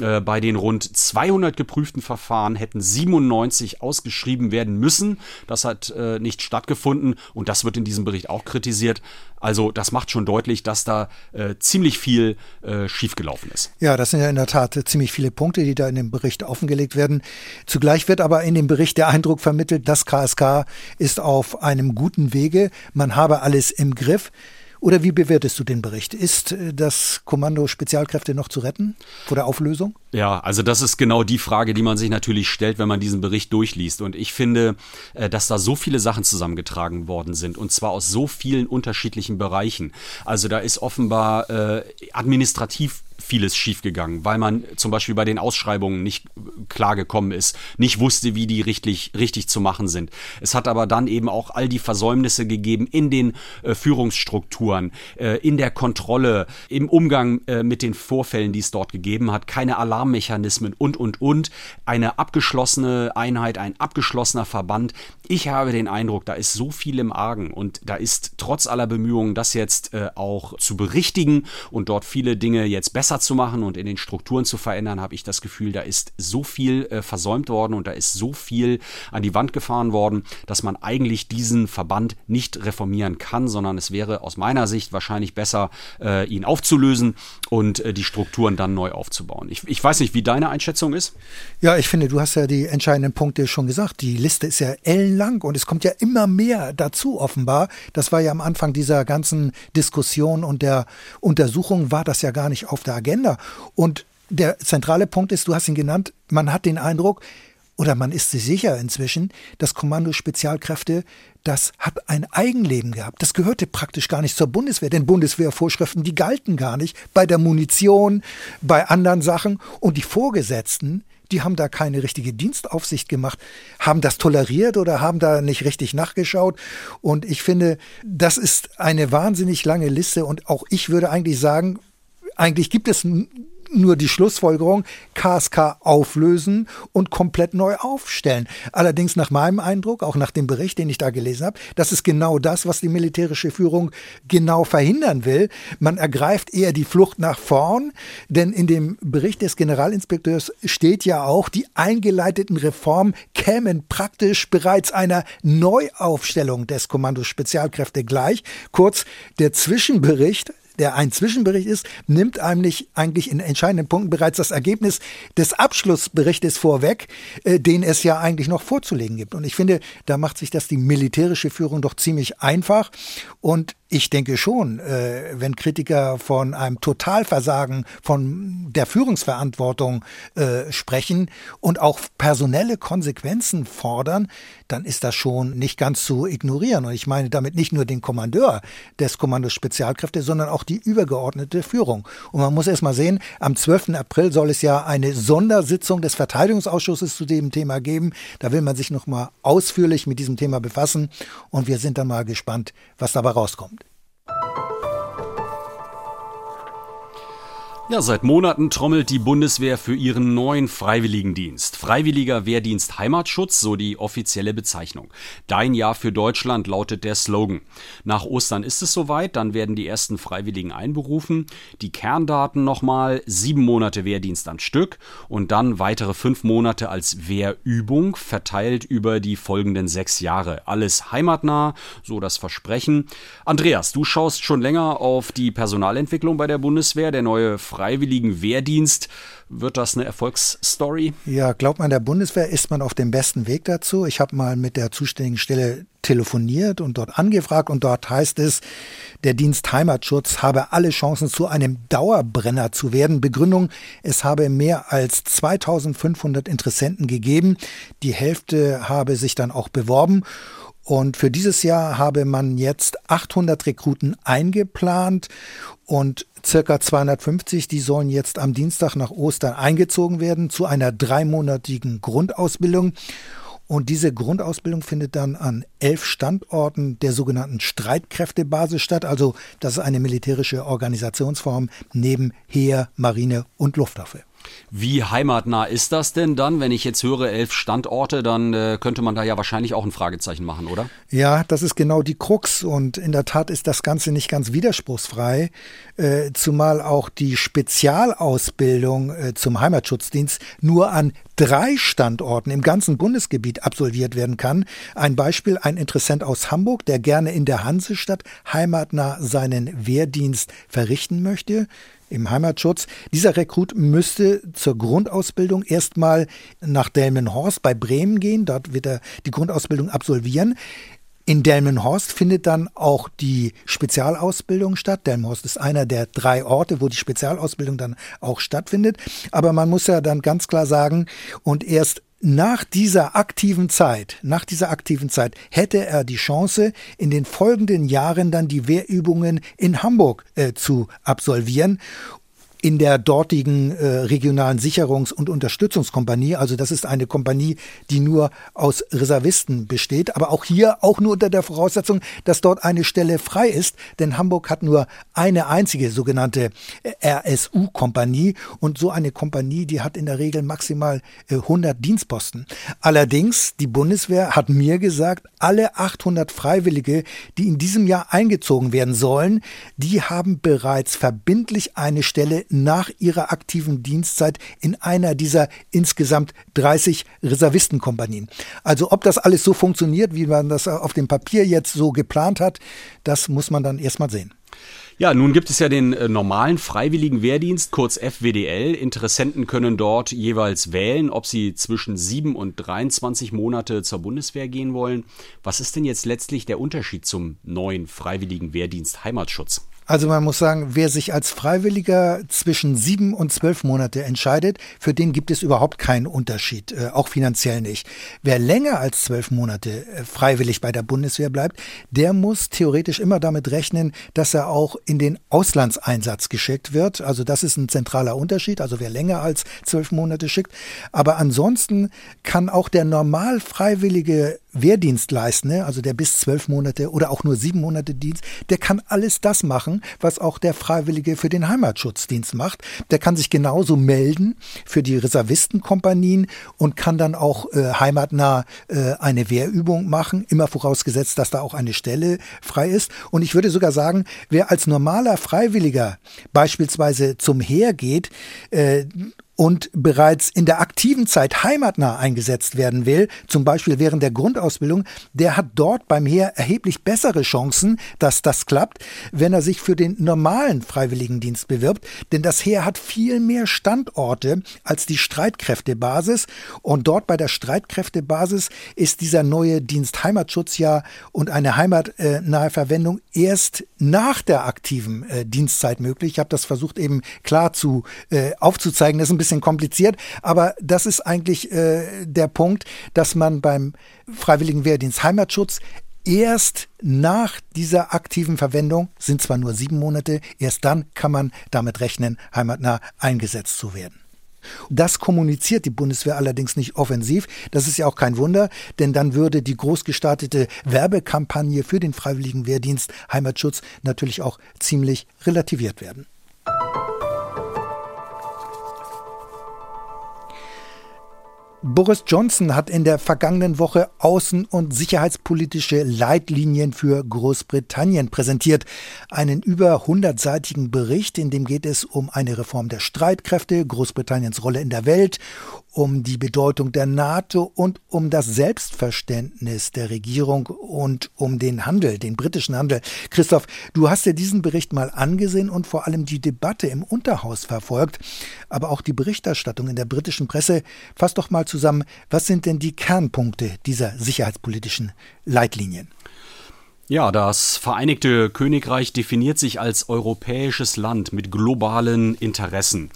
Äh, bei den rund 200 geprüften Verfahren hätten 97 ausgeschrieben werden müssen. Das hat äh, nicht stattgefunden und das wird in diesem Bericht auch kritisiert. Also das macht schon deutlich, dass da äh, ziemlich viel äh, schiefgelaufen ist. Ja, das sind ja in der Tat ziemlich viele Punkte, die da in dem Bericht offengelegt werden. Zugleich wird aber in dem Bericht der Eindruck vermittelt, das KSK ist auf einem guten Wege. Man habe alles im Griff. Oder wie bewertest du den Bericht? Ist äh, das Kommando Spezialkräfte noch zu retten vor der Auflösung? Ja, also das ist genau die Frage, die man sich natürlich stellt, wenn man diesen Bericht durchliest. Und ich finde, äh, dass da so viele Sachen zusammengetragen worden sind und zwar aus so vielen unterschiedlichen Bereichen. Also da ist offenbar äh, administrativ vieles schiefgegangen, weil man zum Beispiel bei den Ausschreibungen nicht klar gekommen ist, nicht wusste, wie die richtig, richtig zu machen sind. Es hat aber dann eben auch all die Versäumnisse gegeben in den äh, Führungsstrukturen, äh, in der Kontrolle, im Umgang äh, mit den Vorfällen, die es dort gegeben hat, keine Alarmmechanismen und, und, und. Eine abgeschlossene Einheit, ein abgeschlossener Verband. Ich habe den Eindruck, da ist so viel im Argen und da ist trotz aller Bemühungen, das jetzt äh, auch zu berichtigen und dort viele Dinge jetzt besser zu machen und in den Strukturen zu verändern, habe ich das Gefühl, da ist so viel äh, versäumt worden und da ist so viel an die Wand gefahren worden, dass man eigentlich diesen Verband nicht reformieren kann, sondern es wäre aus meiner Sicht wahrscheinlich besser, äh, ihn aufzulösen und äh, die Strukturen dann neu aufzubauen. Ich, ich weiß nicht, wie deine Einschätzung ist. Ja, ich finde, du hast ja die entscheidenden Punkte schon gesagt. Die Liste ist ja ellenlang und es kommt ja immer mehr dazu offenbar. Das war ja am Anfang dieser ganzen Diskussion und der Untersuchung war das ja gar nicht auf der Agenda. Und der zentrale Punkt ist, du hast ihn genannt, man hat den Eindruck, oder man ist sich sicher inzwischen, das Kommando Spezialkräfte, das hat ein Eigenleben gehabt. Das gehörte praktisch gar nicht zur Bundeswehr, denn Bundeswehrvorschriften, die galten gar nicht bei der Munition, bei anderen Sachen. Und die Vorgesetzten, die haben da keine richtige Dienstaufsicht gemacht, haben das toleriert oder haben da nicht richtig nachgeschaut. Und ich finde, das ist eine wahnsinnig lange Liste. Und auch ich würde eigentlich sagen, eigentlich gibt es nur die Schlussfolgerung, KSK auflösen und komplett neu aufstellen. Allerdings nach meinem Eindruck, auch nach dem Bericht, den ich da gelesen habe, das ist genau das, was die militärische Führung genau verhindern will. Man ergreift eher die Flucht nach vorn, denn in dem Bericht des Generalinspekteurs steht ja auch, die eingeleiteten Reformen kämen praktisch bereits einer Neuaufstellung des Kommandos Spezialkräfte gleich. Kurz, der Zwischenbericht der ein Zwischenbericht ist, nimmt eigentlich, eigentlich in entscheidenden Punkten bereits das Ergebnis des Abschlussberichtes vorweg, äh, den es ja eigentlich noch vorzulegen gibt. Und ich finde, da macht sich das die militärische Führung doch ziemlich einfach. Und ich denke schon, äh, wenn Kritiker von einem Totalversagen von der Führungsverantwortung äh, sprechen und auch personelle Konsequenzen fordern, dann ist das schon nicht ganz zu ignorieren. Und ich meine damit nicht nur den Kommandeur des Kommandos Spezialkräfte, sondern auch die übergeordnete Führung. Und man muss erst mal sehen, am 12. April soll es ja eine Sondersitzung des Verteidigungsausschusses zu dem Thema geben. Da will man sich noch mal ausführlich mit diesem Thema befassen. Und wir sind dann mal gespannt, was dabei rauskommt. Ja, seit Monaten trommelt die Bundeswehr für ihren neuen Freiwilligendienst. Freiwilliger Wehrdienst Heimatschutz, so die offizielle Bezeichnung. Dein Jahr für Deutschland lautet der Slogan. Nach Ostern ist es soweit, dann werden die ersten Freiwilligen einberufen. Die Kerndaten nochmal, sieben Monate Wehrdienst am Stück und dann weitere fünf Monate als Wehrübung, verteilt über die folgenden sechs Jahre. Alles heimatnah, so das Versprechen. Andreas, du schaust schon länger auf die Personalentwicklung bei der Bundeswehr. Der neue freiwilligen Wehrdienst. Wird das eine Erfolgsstory? Ja, glaubt man, der Bundeswehr ist man auf dem besten Weg dazu. Ich habe mal mit der zuständigen Stelle telefoniert und dort angefragt und dort heißt es, der Dienst Heimatschutz habe alle Chancen zu einem Dauerbrenner zu werden. Begründung, es habe mehr als 2500 Interessenten gegeben. Die Hälfte habe sich dann auch beworben. Und für dieses Jahr habe man jetzt 800 Rekruten eingeplant und circa 250, die sollen jetzt am Dienstag nach Ostern eingezogen werden zu einer dreimonatigen Grundausbildung. Und diese Grundausbildung findet dann an elf Standorten der sogenannten Streitkräftebasis statt. Also das ist eine militärische Organisationsform neben Heer, Marine und Luftwaffe. Wie heimatnah ist das denn dann? Wenn ich jetzt höre elf Standorte, dann äh, könnte man da ja wahrscheinlich auch ein Fragezeichen machen, oder? Ja, das ist genau die Krux und in der Tat ist das Ganze nicht ganz widerspruchsfrei, äh, zumal auch die Spezialausbildung äh, zum Heimatschutzdienst nur an drei Standorten im ganzen Bundesgebiet absolviert werden kann. Ein Beispiel, ein Interessent aus Hamburg, der gerne in der Hansestadt heimatnah seinen Wehrdienst verrichten möchte im Heimatschutz. Dieser Rekrut müsste zur Grundausbildung erstmal nach Delmenhorst bei Bremen gehen. Dort wird er die Grundausbildung absolvieren. In Delmenhorst findet dann auch die Spezialausbildung statt. Delmenhorst ist einer der drei Orte, wo die Spezialausbildung dann auch stattfindet. Aber man muss ja dann ganz klar sagen, und erst nach dieser aktiven Zeit, nach dieser aktiven Zeit hätte er die Chance, in den folgenden Jahren dann die Wehrübungen in Hamburg äh, zu absolvieren in der dortigen äh, regionalen Sicherungs- und Unterstützungskompanie. Also das ist eine Kompanie, die nur aus Reservisten besteht, aber auch hier auch nur unter der Voraussetzung, dass dort eine Stelle frei ist, denn Hamburg hat nur eine einzige sogenannte äh, RSU-Kompanie und so eine Kompanie, die hat in der Regel maximal äh, 100 Dienstposten. Allerdings, die Bundeswehr hat mir gesagt, alle 800 Freiwillige, die in diesem Jahr eingezogen werden sollen, die haben bereits verbindlich eine Stelle nach ihrer aktiven Dienstzeit in einer dieser insgesamt 30 Reservistenkompanien. Also ob das alles so funktioniert, wie man das auf dem Papier jetzt so geplant hat, das muss man dann erstmal sehen. Ja, nun gibt es ja den äh, normalen freiwilligen Wehrdienst, kurz FWDL. Interessenten können dort jeweils wählen, ob sie zwischen 7 und 23 Monate zur Bundeswehr gehen wollen. Was ist denn jetzt letztlich der Unterschied zum neuen freiwilligen Wehrdienst Heimatschutz? Also man muss sagen, wer sich als Freiwilliger zwischen sieben und zwölf Monate entscheidet, für den gibt es überhaupt keinen Unterschied, äh, auch finanziell nicht. Wer länger als zwölf Monate äh, freiwillig bei der Bundeswehr bleibt, der muss theoretisch immer damit rechnen, dass er auch in den Auslandseinsatz geschickt wird. Also das ist ein zentraler Unterschied. Also wer länger als zwölf Monate schickt. Aber ansonsten kann auch der normal freiwillige Wehrdienstleistende, also der bis zwölf Monate oder auch nur sieben Monate Dienst, der kann alles das machen, was auch der Freiwillige für den Heimatschutzdienst macht. Der kann sich genauso melden für die Reservistenkompanien und kann dann auch äh, heimatnah äh, eine Wehrübung machen, immer vorausgesetzt, dass da auch eine Stelle frei ist. Und ich würde sogar sagen, wer als normaler Freiwilliger beispielsweise zum Heer geht äh, und bereits in der aktiven Zeit heimatnah eingesetzt werden will, zum Beispiel während der Grundausbildung, der hat dort beim Heer erheblich bessere Chancen, dass das klappt, wenn er sich für den normalen Freiwilligendienst bewirbt. Denn das Heer hat viel mehr Standorte als die Streitkräftebasis. Und dort bei der Streitkräftebasis ist dieser neue Dienst Heimatschutz ja und eine heimatnahe Verwendung erst nach der aktiven äh, Dienstzeit möglich. Ich habe das versucht eben klar zu äh, aufzuzeigen. Das ist ein kompliziert, aber das ist eigentlich äh, der Punkt, dass man beim Freiwilligen Wehrdienst Heimatschutz erst nach dieser aktiven Verwendung, sind zwar nur sieben Monate, erst dann kann man damit rechnen, heimatnah eingesetzt zu werden. Das kommuniziert die Bundeswehr allerdings nicht offensiv. Das ist ja auch kein Wunder, denn dann würde die groß gestartete Werbekampagne für den Freiwilligen Wehrdienst Heimatschutz natürlich auch ziemlich relativiert werden. Boris Johnson hat in der vergangenen Woche außen- und sicherheitspolitische Leitlinien für Großbritannien präsentiert. Einen über hundertseitigen Bericht, in dem geht es um eine Reform der Streitkräfte, Großbritanniens Rolle in der Welt, um die Bedeutung der NATO und um das Selbstverständnis der Regierung und um den Handel, den britischen Handel. Christoph, du hast dir diesen Bericht mal angesehen und vor allem die Debatte im Unterhaus verfolgt, aber auch die Berichterstattung in der britischen Presse. Fass doch mal zusammen, was sind denn die Kernpunkte dieser sicherheitspolitischen Leitlinien? Ja, das Vereinigte Königreich definiert sich als europäisches Land mit globalen Interessen.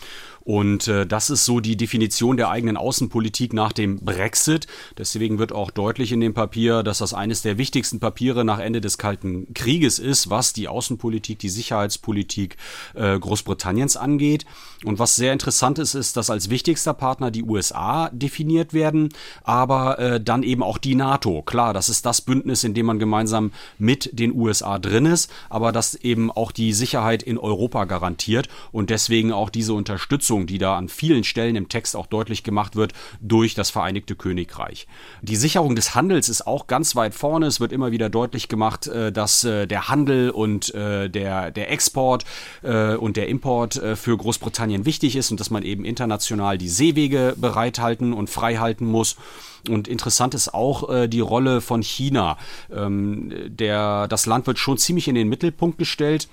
Und äh, das ist so die Definition der eigenen Außenpolitik nach dem Brexit. Deswegen wird auch deutlich in dem Papier, dass das eines der wichtigsten Papiere nach Ende des Kalten Krieges ist, was die Außenpolitik, die Sicherheitspolitik äh, Großbritanniens angeht. Und was sehr interessant ist, ist, dass als wichtigster Partner die USA definiert werden, aber äh, dann eben auch die NATO. Klar, das ist das Bündnis, in dem man gemeinsam mit den USA drin ist, aber das eben auch die Sicherheit in Europa garantiert und deswegen auch diese Unterstützung Unterstützung, die da an vielen Stellen im Text auch deutlich gemacht wird, durch das Vereinigte Königreich. Die Sicherung des Handels ist auch ganz weit vorne. Es wird immer wieder deutlich gemacht, äh, dass äh, der Handel und äh, der, der Export und der Import für Großbritannien wichtig ist und dass man eben international die Seewege bereithalten und freihalten muss. Und interessant ist auch äh, die Rolle von China. Ähm, der, das Land wird schon ziemlich in den Mittelpunkt gestellt.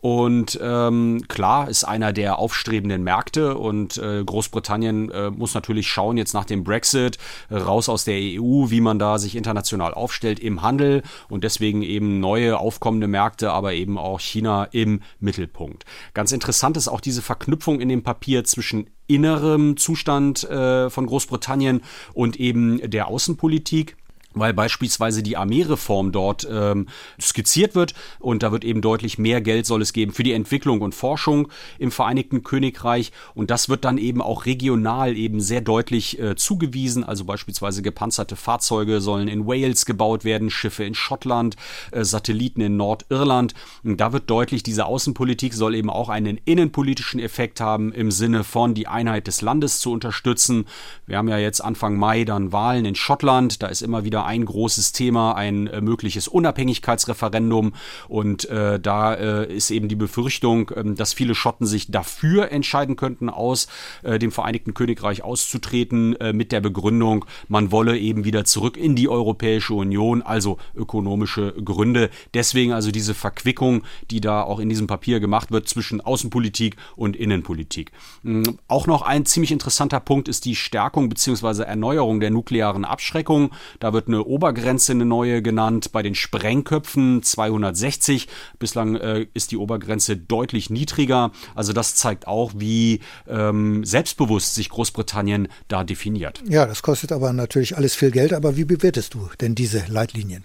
Und ähm, klar ist einer der aufstrebenden Märkte und äh, Großbritannien äh, muss natürlich schauen jetzt nach dem Brexit äh, raus aus der EU, wie man da sich international aufstellt im Handel und deswegen eben neue aufkommende Märkte, aber eben auch China im Mittelpunkt. Ganz interessant ist auch diese Verknüpfung in dem Papier zwischen innerem Zustand äh, von Großbritannien und eben der Außenpolitik weil beispielsweise die Armeereform dort ähm, skizziert wird und da wird eben deutlich mehr Geld soll es geben für die Entwicklung und Forschung im Vereinigten Königreich. Und das wird dann eben auch regional eben sehr deutlich äh, zugewiesen, also beispielsweise gepanzerte Fahrzeuge sollen in Wales gebaut werden, Schiffe in Schottland, äh, Satelliten in Nordirland. Und da wird deutlich, diese Außenpolitik soll eben auch einen innenpolitischen Effekt haben im Sinne von die Einheit des Landes zu unterstützen. Wir haben ja jetzt Anfang Mai dann Wahlen in Schottland, da ist immer wieder wieder ein großes Thema, ein äh, mögliches Unabhängigkeitsreferendum. Und äh, da äh, ist eben die Befürchtung, äh, dass viele Schotten sich dafür entscheiden könnten, aus äh, dem Vereinigten Königreich auszutreten, äh, mit der Begründung, man wolle eben wieder zurück in die Europäische Union, also ökonomische Gründe. Deswegen also diese Verquickung, die da auch in diesem Papier gemacht wird zwischen Außenpolitik und Innenpolitik. Mhm. Auch noch ein ziemlich interessanter Punkt ist die Stärkung bzw. Erneuerung der nuklearen Abschreckung. Da wird eine Obergrenze, eine neue genannt. Bei den Sprengköpfen 260. Bislang äh, ist die Obergrenze deutlich niedriger. Also das zeigt auch, wie ähm, selbstbewusst sich Großbritannien da definiert. Ja, das kostet aber natürlich alles viel Geld. Aber wie bewertest du denn diese Leitlinien?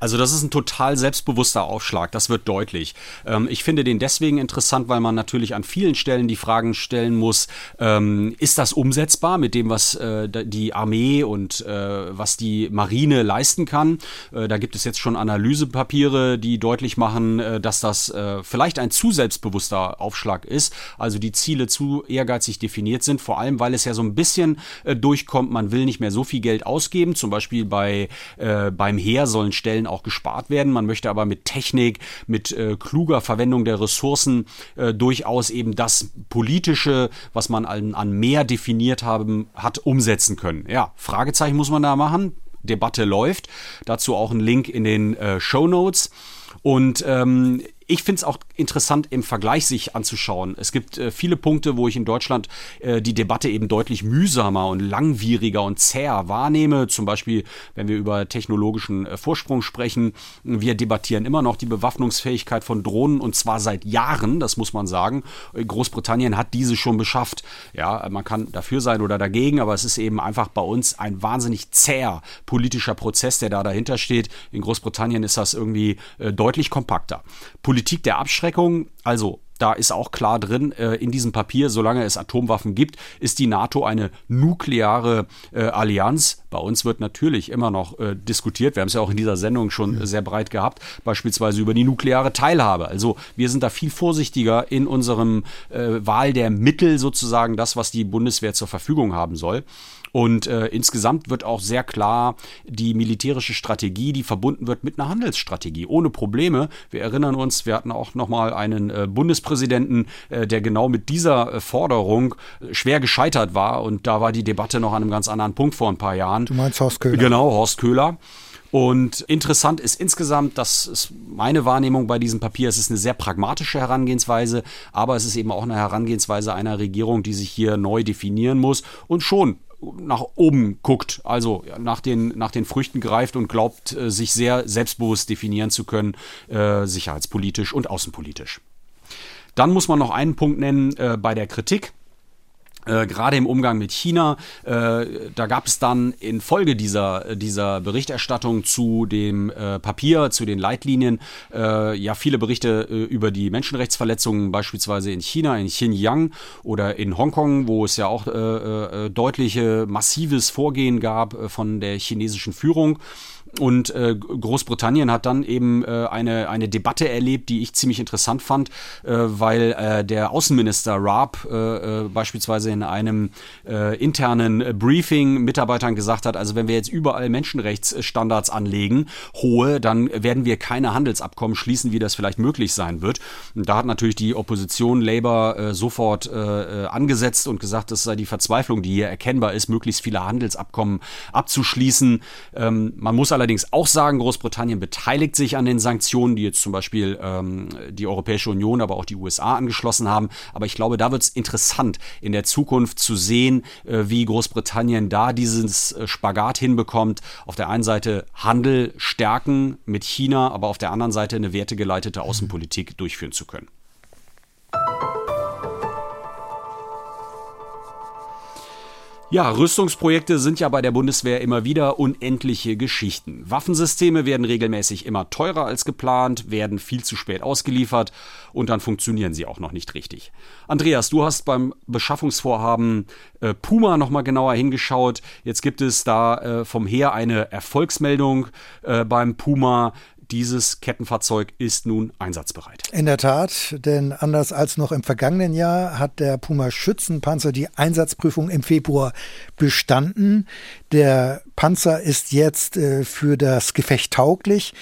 Also das ist ein total selbstbewusster Aufschlag. Das wird deutlich. Ähm, ich finde den deswegen interessant, weil man natürlich an vielen Stellen die Fragen stellen muss, ähm, ist das umsetzbar mit dem, was äh, die Armee und äh, was die Marine leisten kann? Äh, da gibt es jetzt schon Analysepapiere, die deutlich machen, äh, dass das äh, vielleicht ein zu selbstbewusster Aufschlag ist. Also die Ziele zu ehrgeizig definiert sind, vor allem weil es ja so ein bisschen durchkommt, man will nicht mehr so viel Geld ausgeben. Zum Beispiel bei, beim Heer sollen Stellen auch gespart werden. Man möchte aber mit Technik, mit kluger Verwendung der Ressourcen durchaus eben das Politische, was man an, an mehr definiert haben, hat, umsetzen können. Ja, Fragezeichen muss man da machen. Debatte läuft. Dazu auch ein Link in den äh, Show Notes. Und ähm, ich finde es auch interessant im Vergleich sich anzuschauen. Es gibt äh, viele Punkte, wo ich in Deutschland äh, die Debatte eben deutlich mühsamer und langwieriger und zäher wahrnehme. Zum Beispiel, wenn wir über technologischen äh, Vorsprung sprechen. Wir debattieren immer noch die Bewaffnungsfähigkeit von Drohnen und zwar seit Jahren, das muss man sagen. Großbritannien hat diese schon beschafft. Ja, man kann dafür sein oder dagegen, aber es ist eben einfach bei uns ein wahnsinnig zäher politischer Prozess, der da dahinter steht. In Großbritannien ist das irgendwie äh, deutlich kompakter. Politik der Abschreckung, also da ist auch klar drin, äh, in diesem Papier, solange es Atomwaffen gibt, ist die NATO eine nukleare äh, Allianz. Bei uns wird natürlich immer noch äh, diskutiert, wir haben es ja auch in dieser Sendung schon mhm. sehr breit gehabt, beispielsweise über die nukleare Teilhabe. Also wir sind da viel vorsichtiger in unserem äh, Wahl der Mittel sozusagen, das, was die Bundeswehr zur Verfügung haben soll. Und äh, insgesamt wird auch sehr klar die militärische Strategie, die verbunden wird mit einer Handelsstrategie, ohne Probleme. Wir erinnern uns, wir hatten auch nochmal einen äh, Bundespräsidenten, äh, der genau mit dieser äh, Forderung äh, schwer gescheitert war. Und da war die Debatte noch an einem ganz anderen Punkt vor ein paar Jahren. Du meinst Horst Köhler? Genau, Horst Köhler. Und interessant ist insgesamt, das ist meine Wahrnehmung bei diesem Papier, es ist eine sehr pragmatische Herangehensweise, aber es ist eben auch eine Herangehensweise einer Regierung, die sich hier neu definieren muss und schon nach oben guckt, also nach den, nach den Früchten greift und glaubt, äh, sich sehr selbstbewusst definieren zu können, äh, sicherheitspolitisch und außenpolitisch. Dann muss man noch einen Punkt nennen äh, bei der Kritik. Äh, gerade im Umgang mit China, äh, da gab es dann infolge dieser, dieser Berichterstattung zu dem äh, Papier, zu den Leitlinien, äh, ja viele Berichte äh, über die Menschenrechtsverletzungen beispielsweise in China, in Xinjiang oder in Hongkong, wo es ja auch äh, deutliche, massives Vorgehen gab von der chinesischen Führung. Und äh, Großbritannien hat dann eben äh, eine, eine Debatte erlebt, die ich ziemlich interessant fand, äh, weil äh, der Außenminister Raab äh, äh, beispielsweise in einem äh, internen Briefing Mitarbeitern gesagt hat, also wenn wir jetzt überall Menschenrechtsstandards anlegen, hohe, dann werden wir keine Handelsabkommen schließen, wie das vielleicht möglich sein wird. Und da hat natürlich die Opposition Labour äh, sofort äh, angesetzt und gesagt, das sei die Verzweiflung, die hier erkennbar ist, möglichst viele Handelsabkommen abzuschließen. Ähm, man muss allerdings allerdings auch sagen, Großbritannien beteiligt sich an den Sanktionen, die jetzt zum Beispiel ähm, die Europäische Union, aber auch die USA angeschlossen haben. Aber ich glaube, da wird es interessant in der Zukunft zu sehen, äh, wie Großbritannien da dieses äh, Spagat hinbekommt. Auf der einen Seite Handel stärken mit China, aber auf der anderen Seite eine wertegeleitete Außenpolitik durchführen zu können. Ja, Rüstungsprojekte sind ja bei der Bundeswehr immer wieder unendliche Geschichten. Waffensysteme werden regelmäßig immer teurer als geplant, werden viel zu spät ausgeliefert und dann funktionieren sie auch noch nicht richtig. Andreas, du hast beim Beschaffungsvorhaben äh, Puma nochmal genauer hingeschaut. Jetzt gibt es da äh, vom Heer eine Erfolgsmeldung äh, beim Puma dieses Kettenfahrzeug ist nun einsatzbereit. In der Tat, denn anders als noch im vergangenen Jahr hat der Puma Schützenpanzer die Einsatzprüfung im Februar bestanden. Der Panzer ist jetzt äh, für das Gefecht tauglich.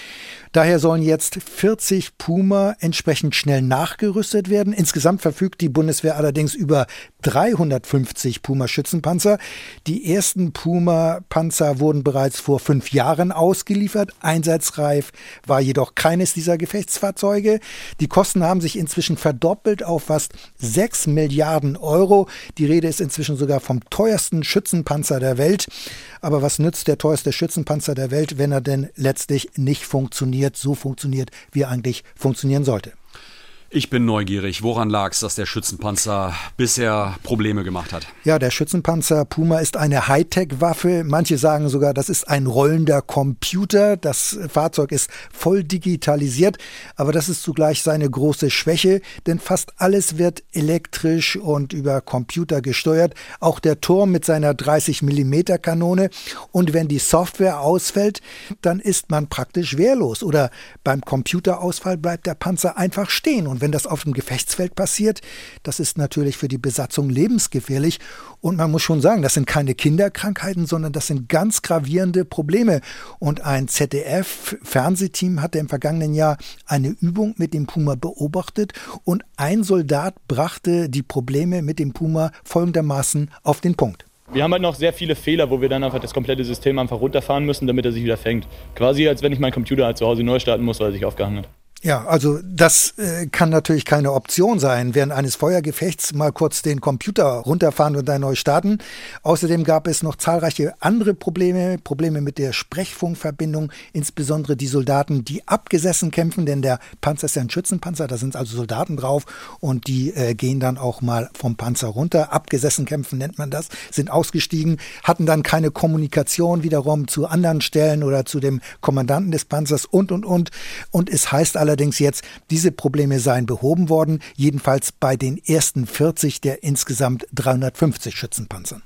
Daher sollen jetzt 40 Puma entsprechend schnell nachgerüstet werden. Insgesamt verfügt die Bundeswehr allerdings über 350 Puma-Schützenpanzer. Die ersten Puma-Panzer wurden bereits vor fünf Jahren ausgeliefert. Einsatzreif war jedoch keines dieser Gefechtsfahrzeuge. Die Kosten haben sich inzwischen verdoppelt auf fast 6 Milliarden Euro. Die Rede ist inzwischen sogar vom teuersten Schützenpanzer der Welt. Aber was nützt der teuerste Schützenpanzer der Welt, wenn er denn letztlich nicht funktioniert, so funktioniert, wie er eigentlich funktionieren sollte? Ich bin neugierig. Woran lag es, dass der Schützenpanzer bisher Probleme gemacht hat? Ja, der Schützenpanzer Puma ist eine Hightech-Waffe. Manche sagen sogar, das ist ein rollender Computer. Das Fahrzeug ist voll digitalisiert, aber das ist zugleich seine große Schwäche, denn fast alles wird elektrisch und über Computer gesteuert. Auch der Turm mit seiner 30 mm Kanone. Und wenn die Software ausfällt, dann ist man praktisch wehrlos. Oder beim Computerausfall bleibt der Panzer einfach stehen und wenn das auf dem Gefechtsfeld passiert, das ist natürlich für die Besatzung lebensgefährlich. Und man muss schon sagen, das sind keine Kinderkrankheiten, sondern das sind ganz gravierende Probleme. Und ein ZDF-Fernsehteam hatte im vergangenen Jahr eine Übung mit dem Puma beobachtet und ein Soldat brachte die Probleme mit dem Puma folgendermaßen auf den Punkt. Wir haben halt noch sehr viele Fehler, wo wir dann einfach das komplette System einfach runterfahren müssen, damit er sich wieder fängt. Quasi als wenn ich meinen Computer halt zu Hause neu starten muss, weil er sich aufgehangen hat. Ja, also das äh, kann natürlich keine Option sein, während eines Feuergefechts mal kurz den Computer runterfahren und dann neu starten. Außerdem gab es noch zahlreiche andere Probleme, Probleme mit der Sprechfunkverbindung, insbesondere die Soldaten, die abgesessen kämpfen, denn der Panzer ist ja ein Schützenpanzer, da sind also Soldaten drauf und die äh, gehen dann auch mal vom Panzer runter. Abgesessen kämpfen nennt man das, sind ausgestiegen, hatten dann keine Kommunikation wiederum zu anderen Stellen oder zu dem Kommandanten des Panzers und und und. Und es heißt alle, allerdings jetzt, diese Probleme seien behoben worden, jedenfalls bei den ersten 40 der insgesamt 350 Schützenpanzern.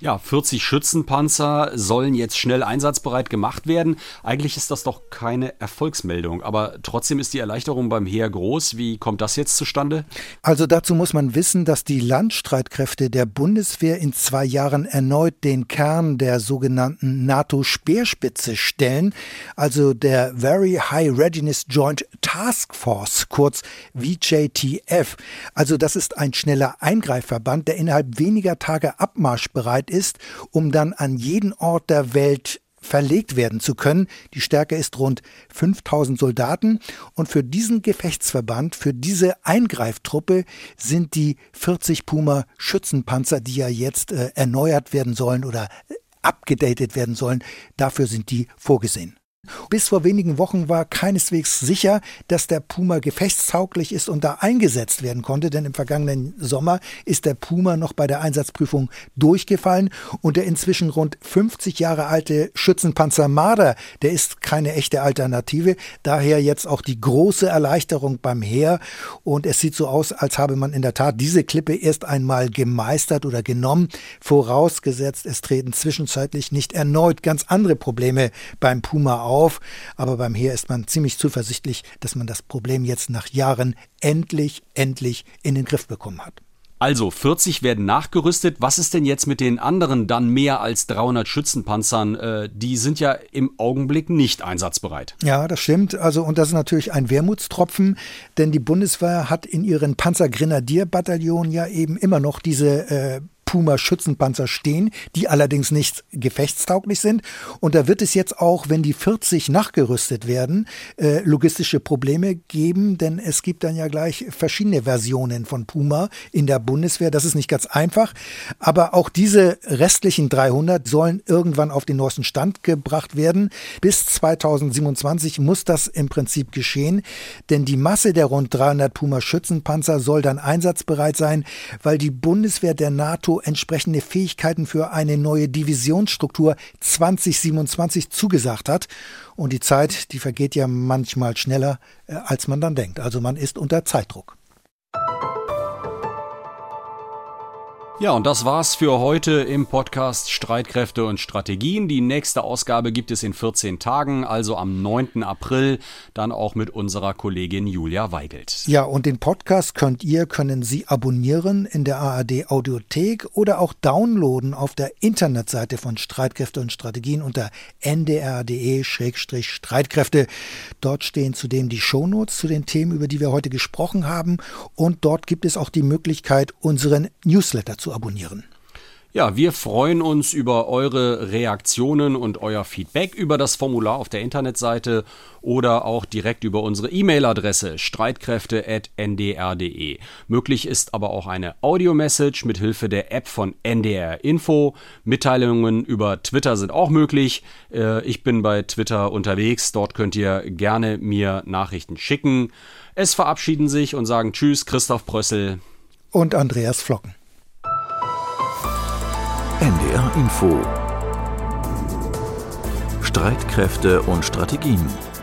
Ja, 40 Schützenpanzer sollen jetzt schnell einsatzbereit gemacht werden. Eigentlich ist das doch keine Erfolgsmeldung, aber trotzdem ist die Erleichterung beim Heer groß. Wie kommt das jetzt zustande? Also dazu muss man wissen, dass die Landstreitkräfte der Bundeswehr in zwei Jahren erneut den Kern der sogenannten NATO-Speerspitze stellen, also der Very High Readiness Joint Task Force, kurz VJTF. Also das ist ein schneller Eingreifverband, der innerhalb weniger Tage abmarschbereit bereit ist, um dann an jeden Ort der Welt verlegt werden zu können. Die Stärke ist rund 5000 Soldaten und für diesen Gefechtsverband, für diese Eingreiftruppe sind die 40 Puma Schützenpanzer, die ja jetzt äh, erneuert werden sollen oder äh, abgedatet werden sollen, dafür sind die vorgesehen. Bis vor wenigen Wochen war keineswegs sicher, dass der Puma gefechtstauglich ist und da eingesetzt werden konnte, denn im vergangenen Sommer ist der Puma noch bei der Einsatzprüfung durchgefallen und der inzwischen rund 50 Jahre alte Schützenpanzer Marder, der ist keine echte Alternative, daher jetzt auch die große Erleichterung beim Heer und es sieht so aus, als habe man in der Tat diese Klippe erst einmal gemeistert oder genommen, vorausgesetzt es treten zwischenzeitlich nicht erneut ganz andere Probleme beim Puma auf auf. Aber beim Heer ist man ziemlich zuversichtlich, dass man das Problem jetzt nach Jahren endlich, endlich in den Griff bekommen hat. Also 40 werden nachgerüstet. Was ist denn jetzt mit den anderen dann mehr als 300 Schützenpanzern? Äh, die sind ja im Augenblick nicht einsatzbereit. Ja, das stimmt. Also und das ist natürlich ein Wermutstropfen, denn die Bundeswehr hat in ihren Panzergrenadierbataillonen ja eben immer noch diese äh, Puma-Schützenpanzer stehen, die allerdings nicht gefechtstauglich sind. Und da wird es jetzt auch, wenn die 40 nachgerüstet werden, äh, logistische Probleme geben, denn es gibt dann ja gleich verschiedene Versionen von Puma in der Bundeswehr. Das ist nicht ganz einfach. Aber auch diese restlichen 300 sollen irgendwann auf den neuesten Stand gebracht werden. Bis 2027 muss das im Prinzip geschehen, denn die Masse der rund 300 Puma-Schützenpanzer soll dann einsatzbereit sein, weil die Bundeswehr der NATO entsprechende Fähigkeiten für eine neue Divisionsstruktur 2027 zugesagt hat. Und die Zeit, die vergeht ja manchmal schneller, äh, als man dann denkt. Also man ist unter Zeitdruck. Ja, und das war's für heute im Podcast Streitkräfte und Strategien. Die nächste Ausgabe gibt es in 14 Tagen, also am 9. April, dann auch mit unserer Kollegin Julia Weigelt. Ja, und den Podcast könnt ihr, können Sie abonnieren in der ARD Audiothek oder auch downloaden auf der Internetseite von Streitkräfte und Strategien unter ndr.de-streitkräfte. Dort stehen zudem die Shownotes zu den Themen, über die wir heute gesprochen haben. Und dort gibt es auch die Möglichkeit, unseren Newsletter zu abonnieren. Ja, wir freuen uns über eure Reaktionen und euer Feedback über das Formular auf der Internetseite oder auch direkt über unsere E-Mail-Adresse streitkräfte.ndr.de. Möglich ist aber auch eine Audio-Message mit Hilfe der App von NDR Info. Mitteilungen über Twitter sind auch möglich. Äh, ich bin bei Twitter unterwegs. Dort könnt ihr gerne mir Nachrichten schicken. Es verabschieden sich und sagen Tschüss, Christoph Brössel und Andreas Flocken. NDR Info Streitkräfte und Strategien.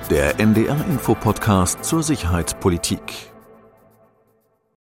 Der NDR Info Podcast zur Sicherheitspolitik.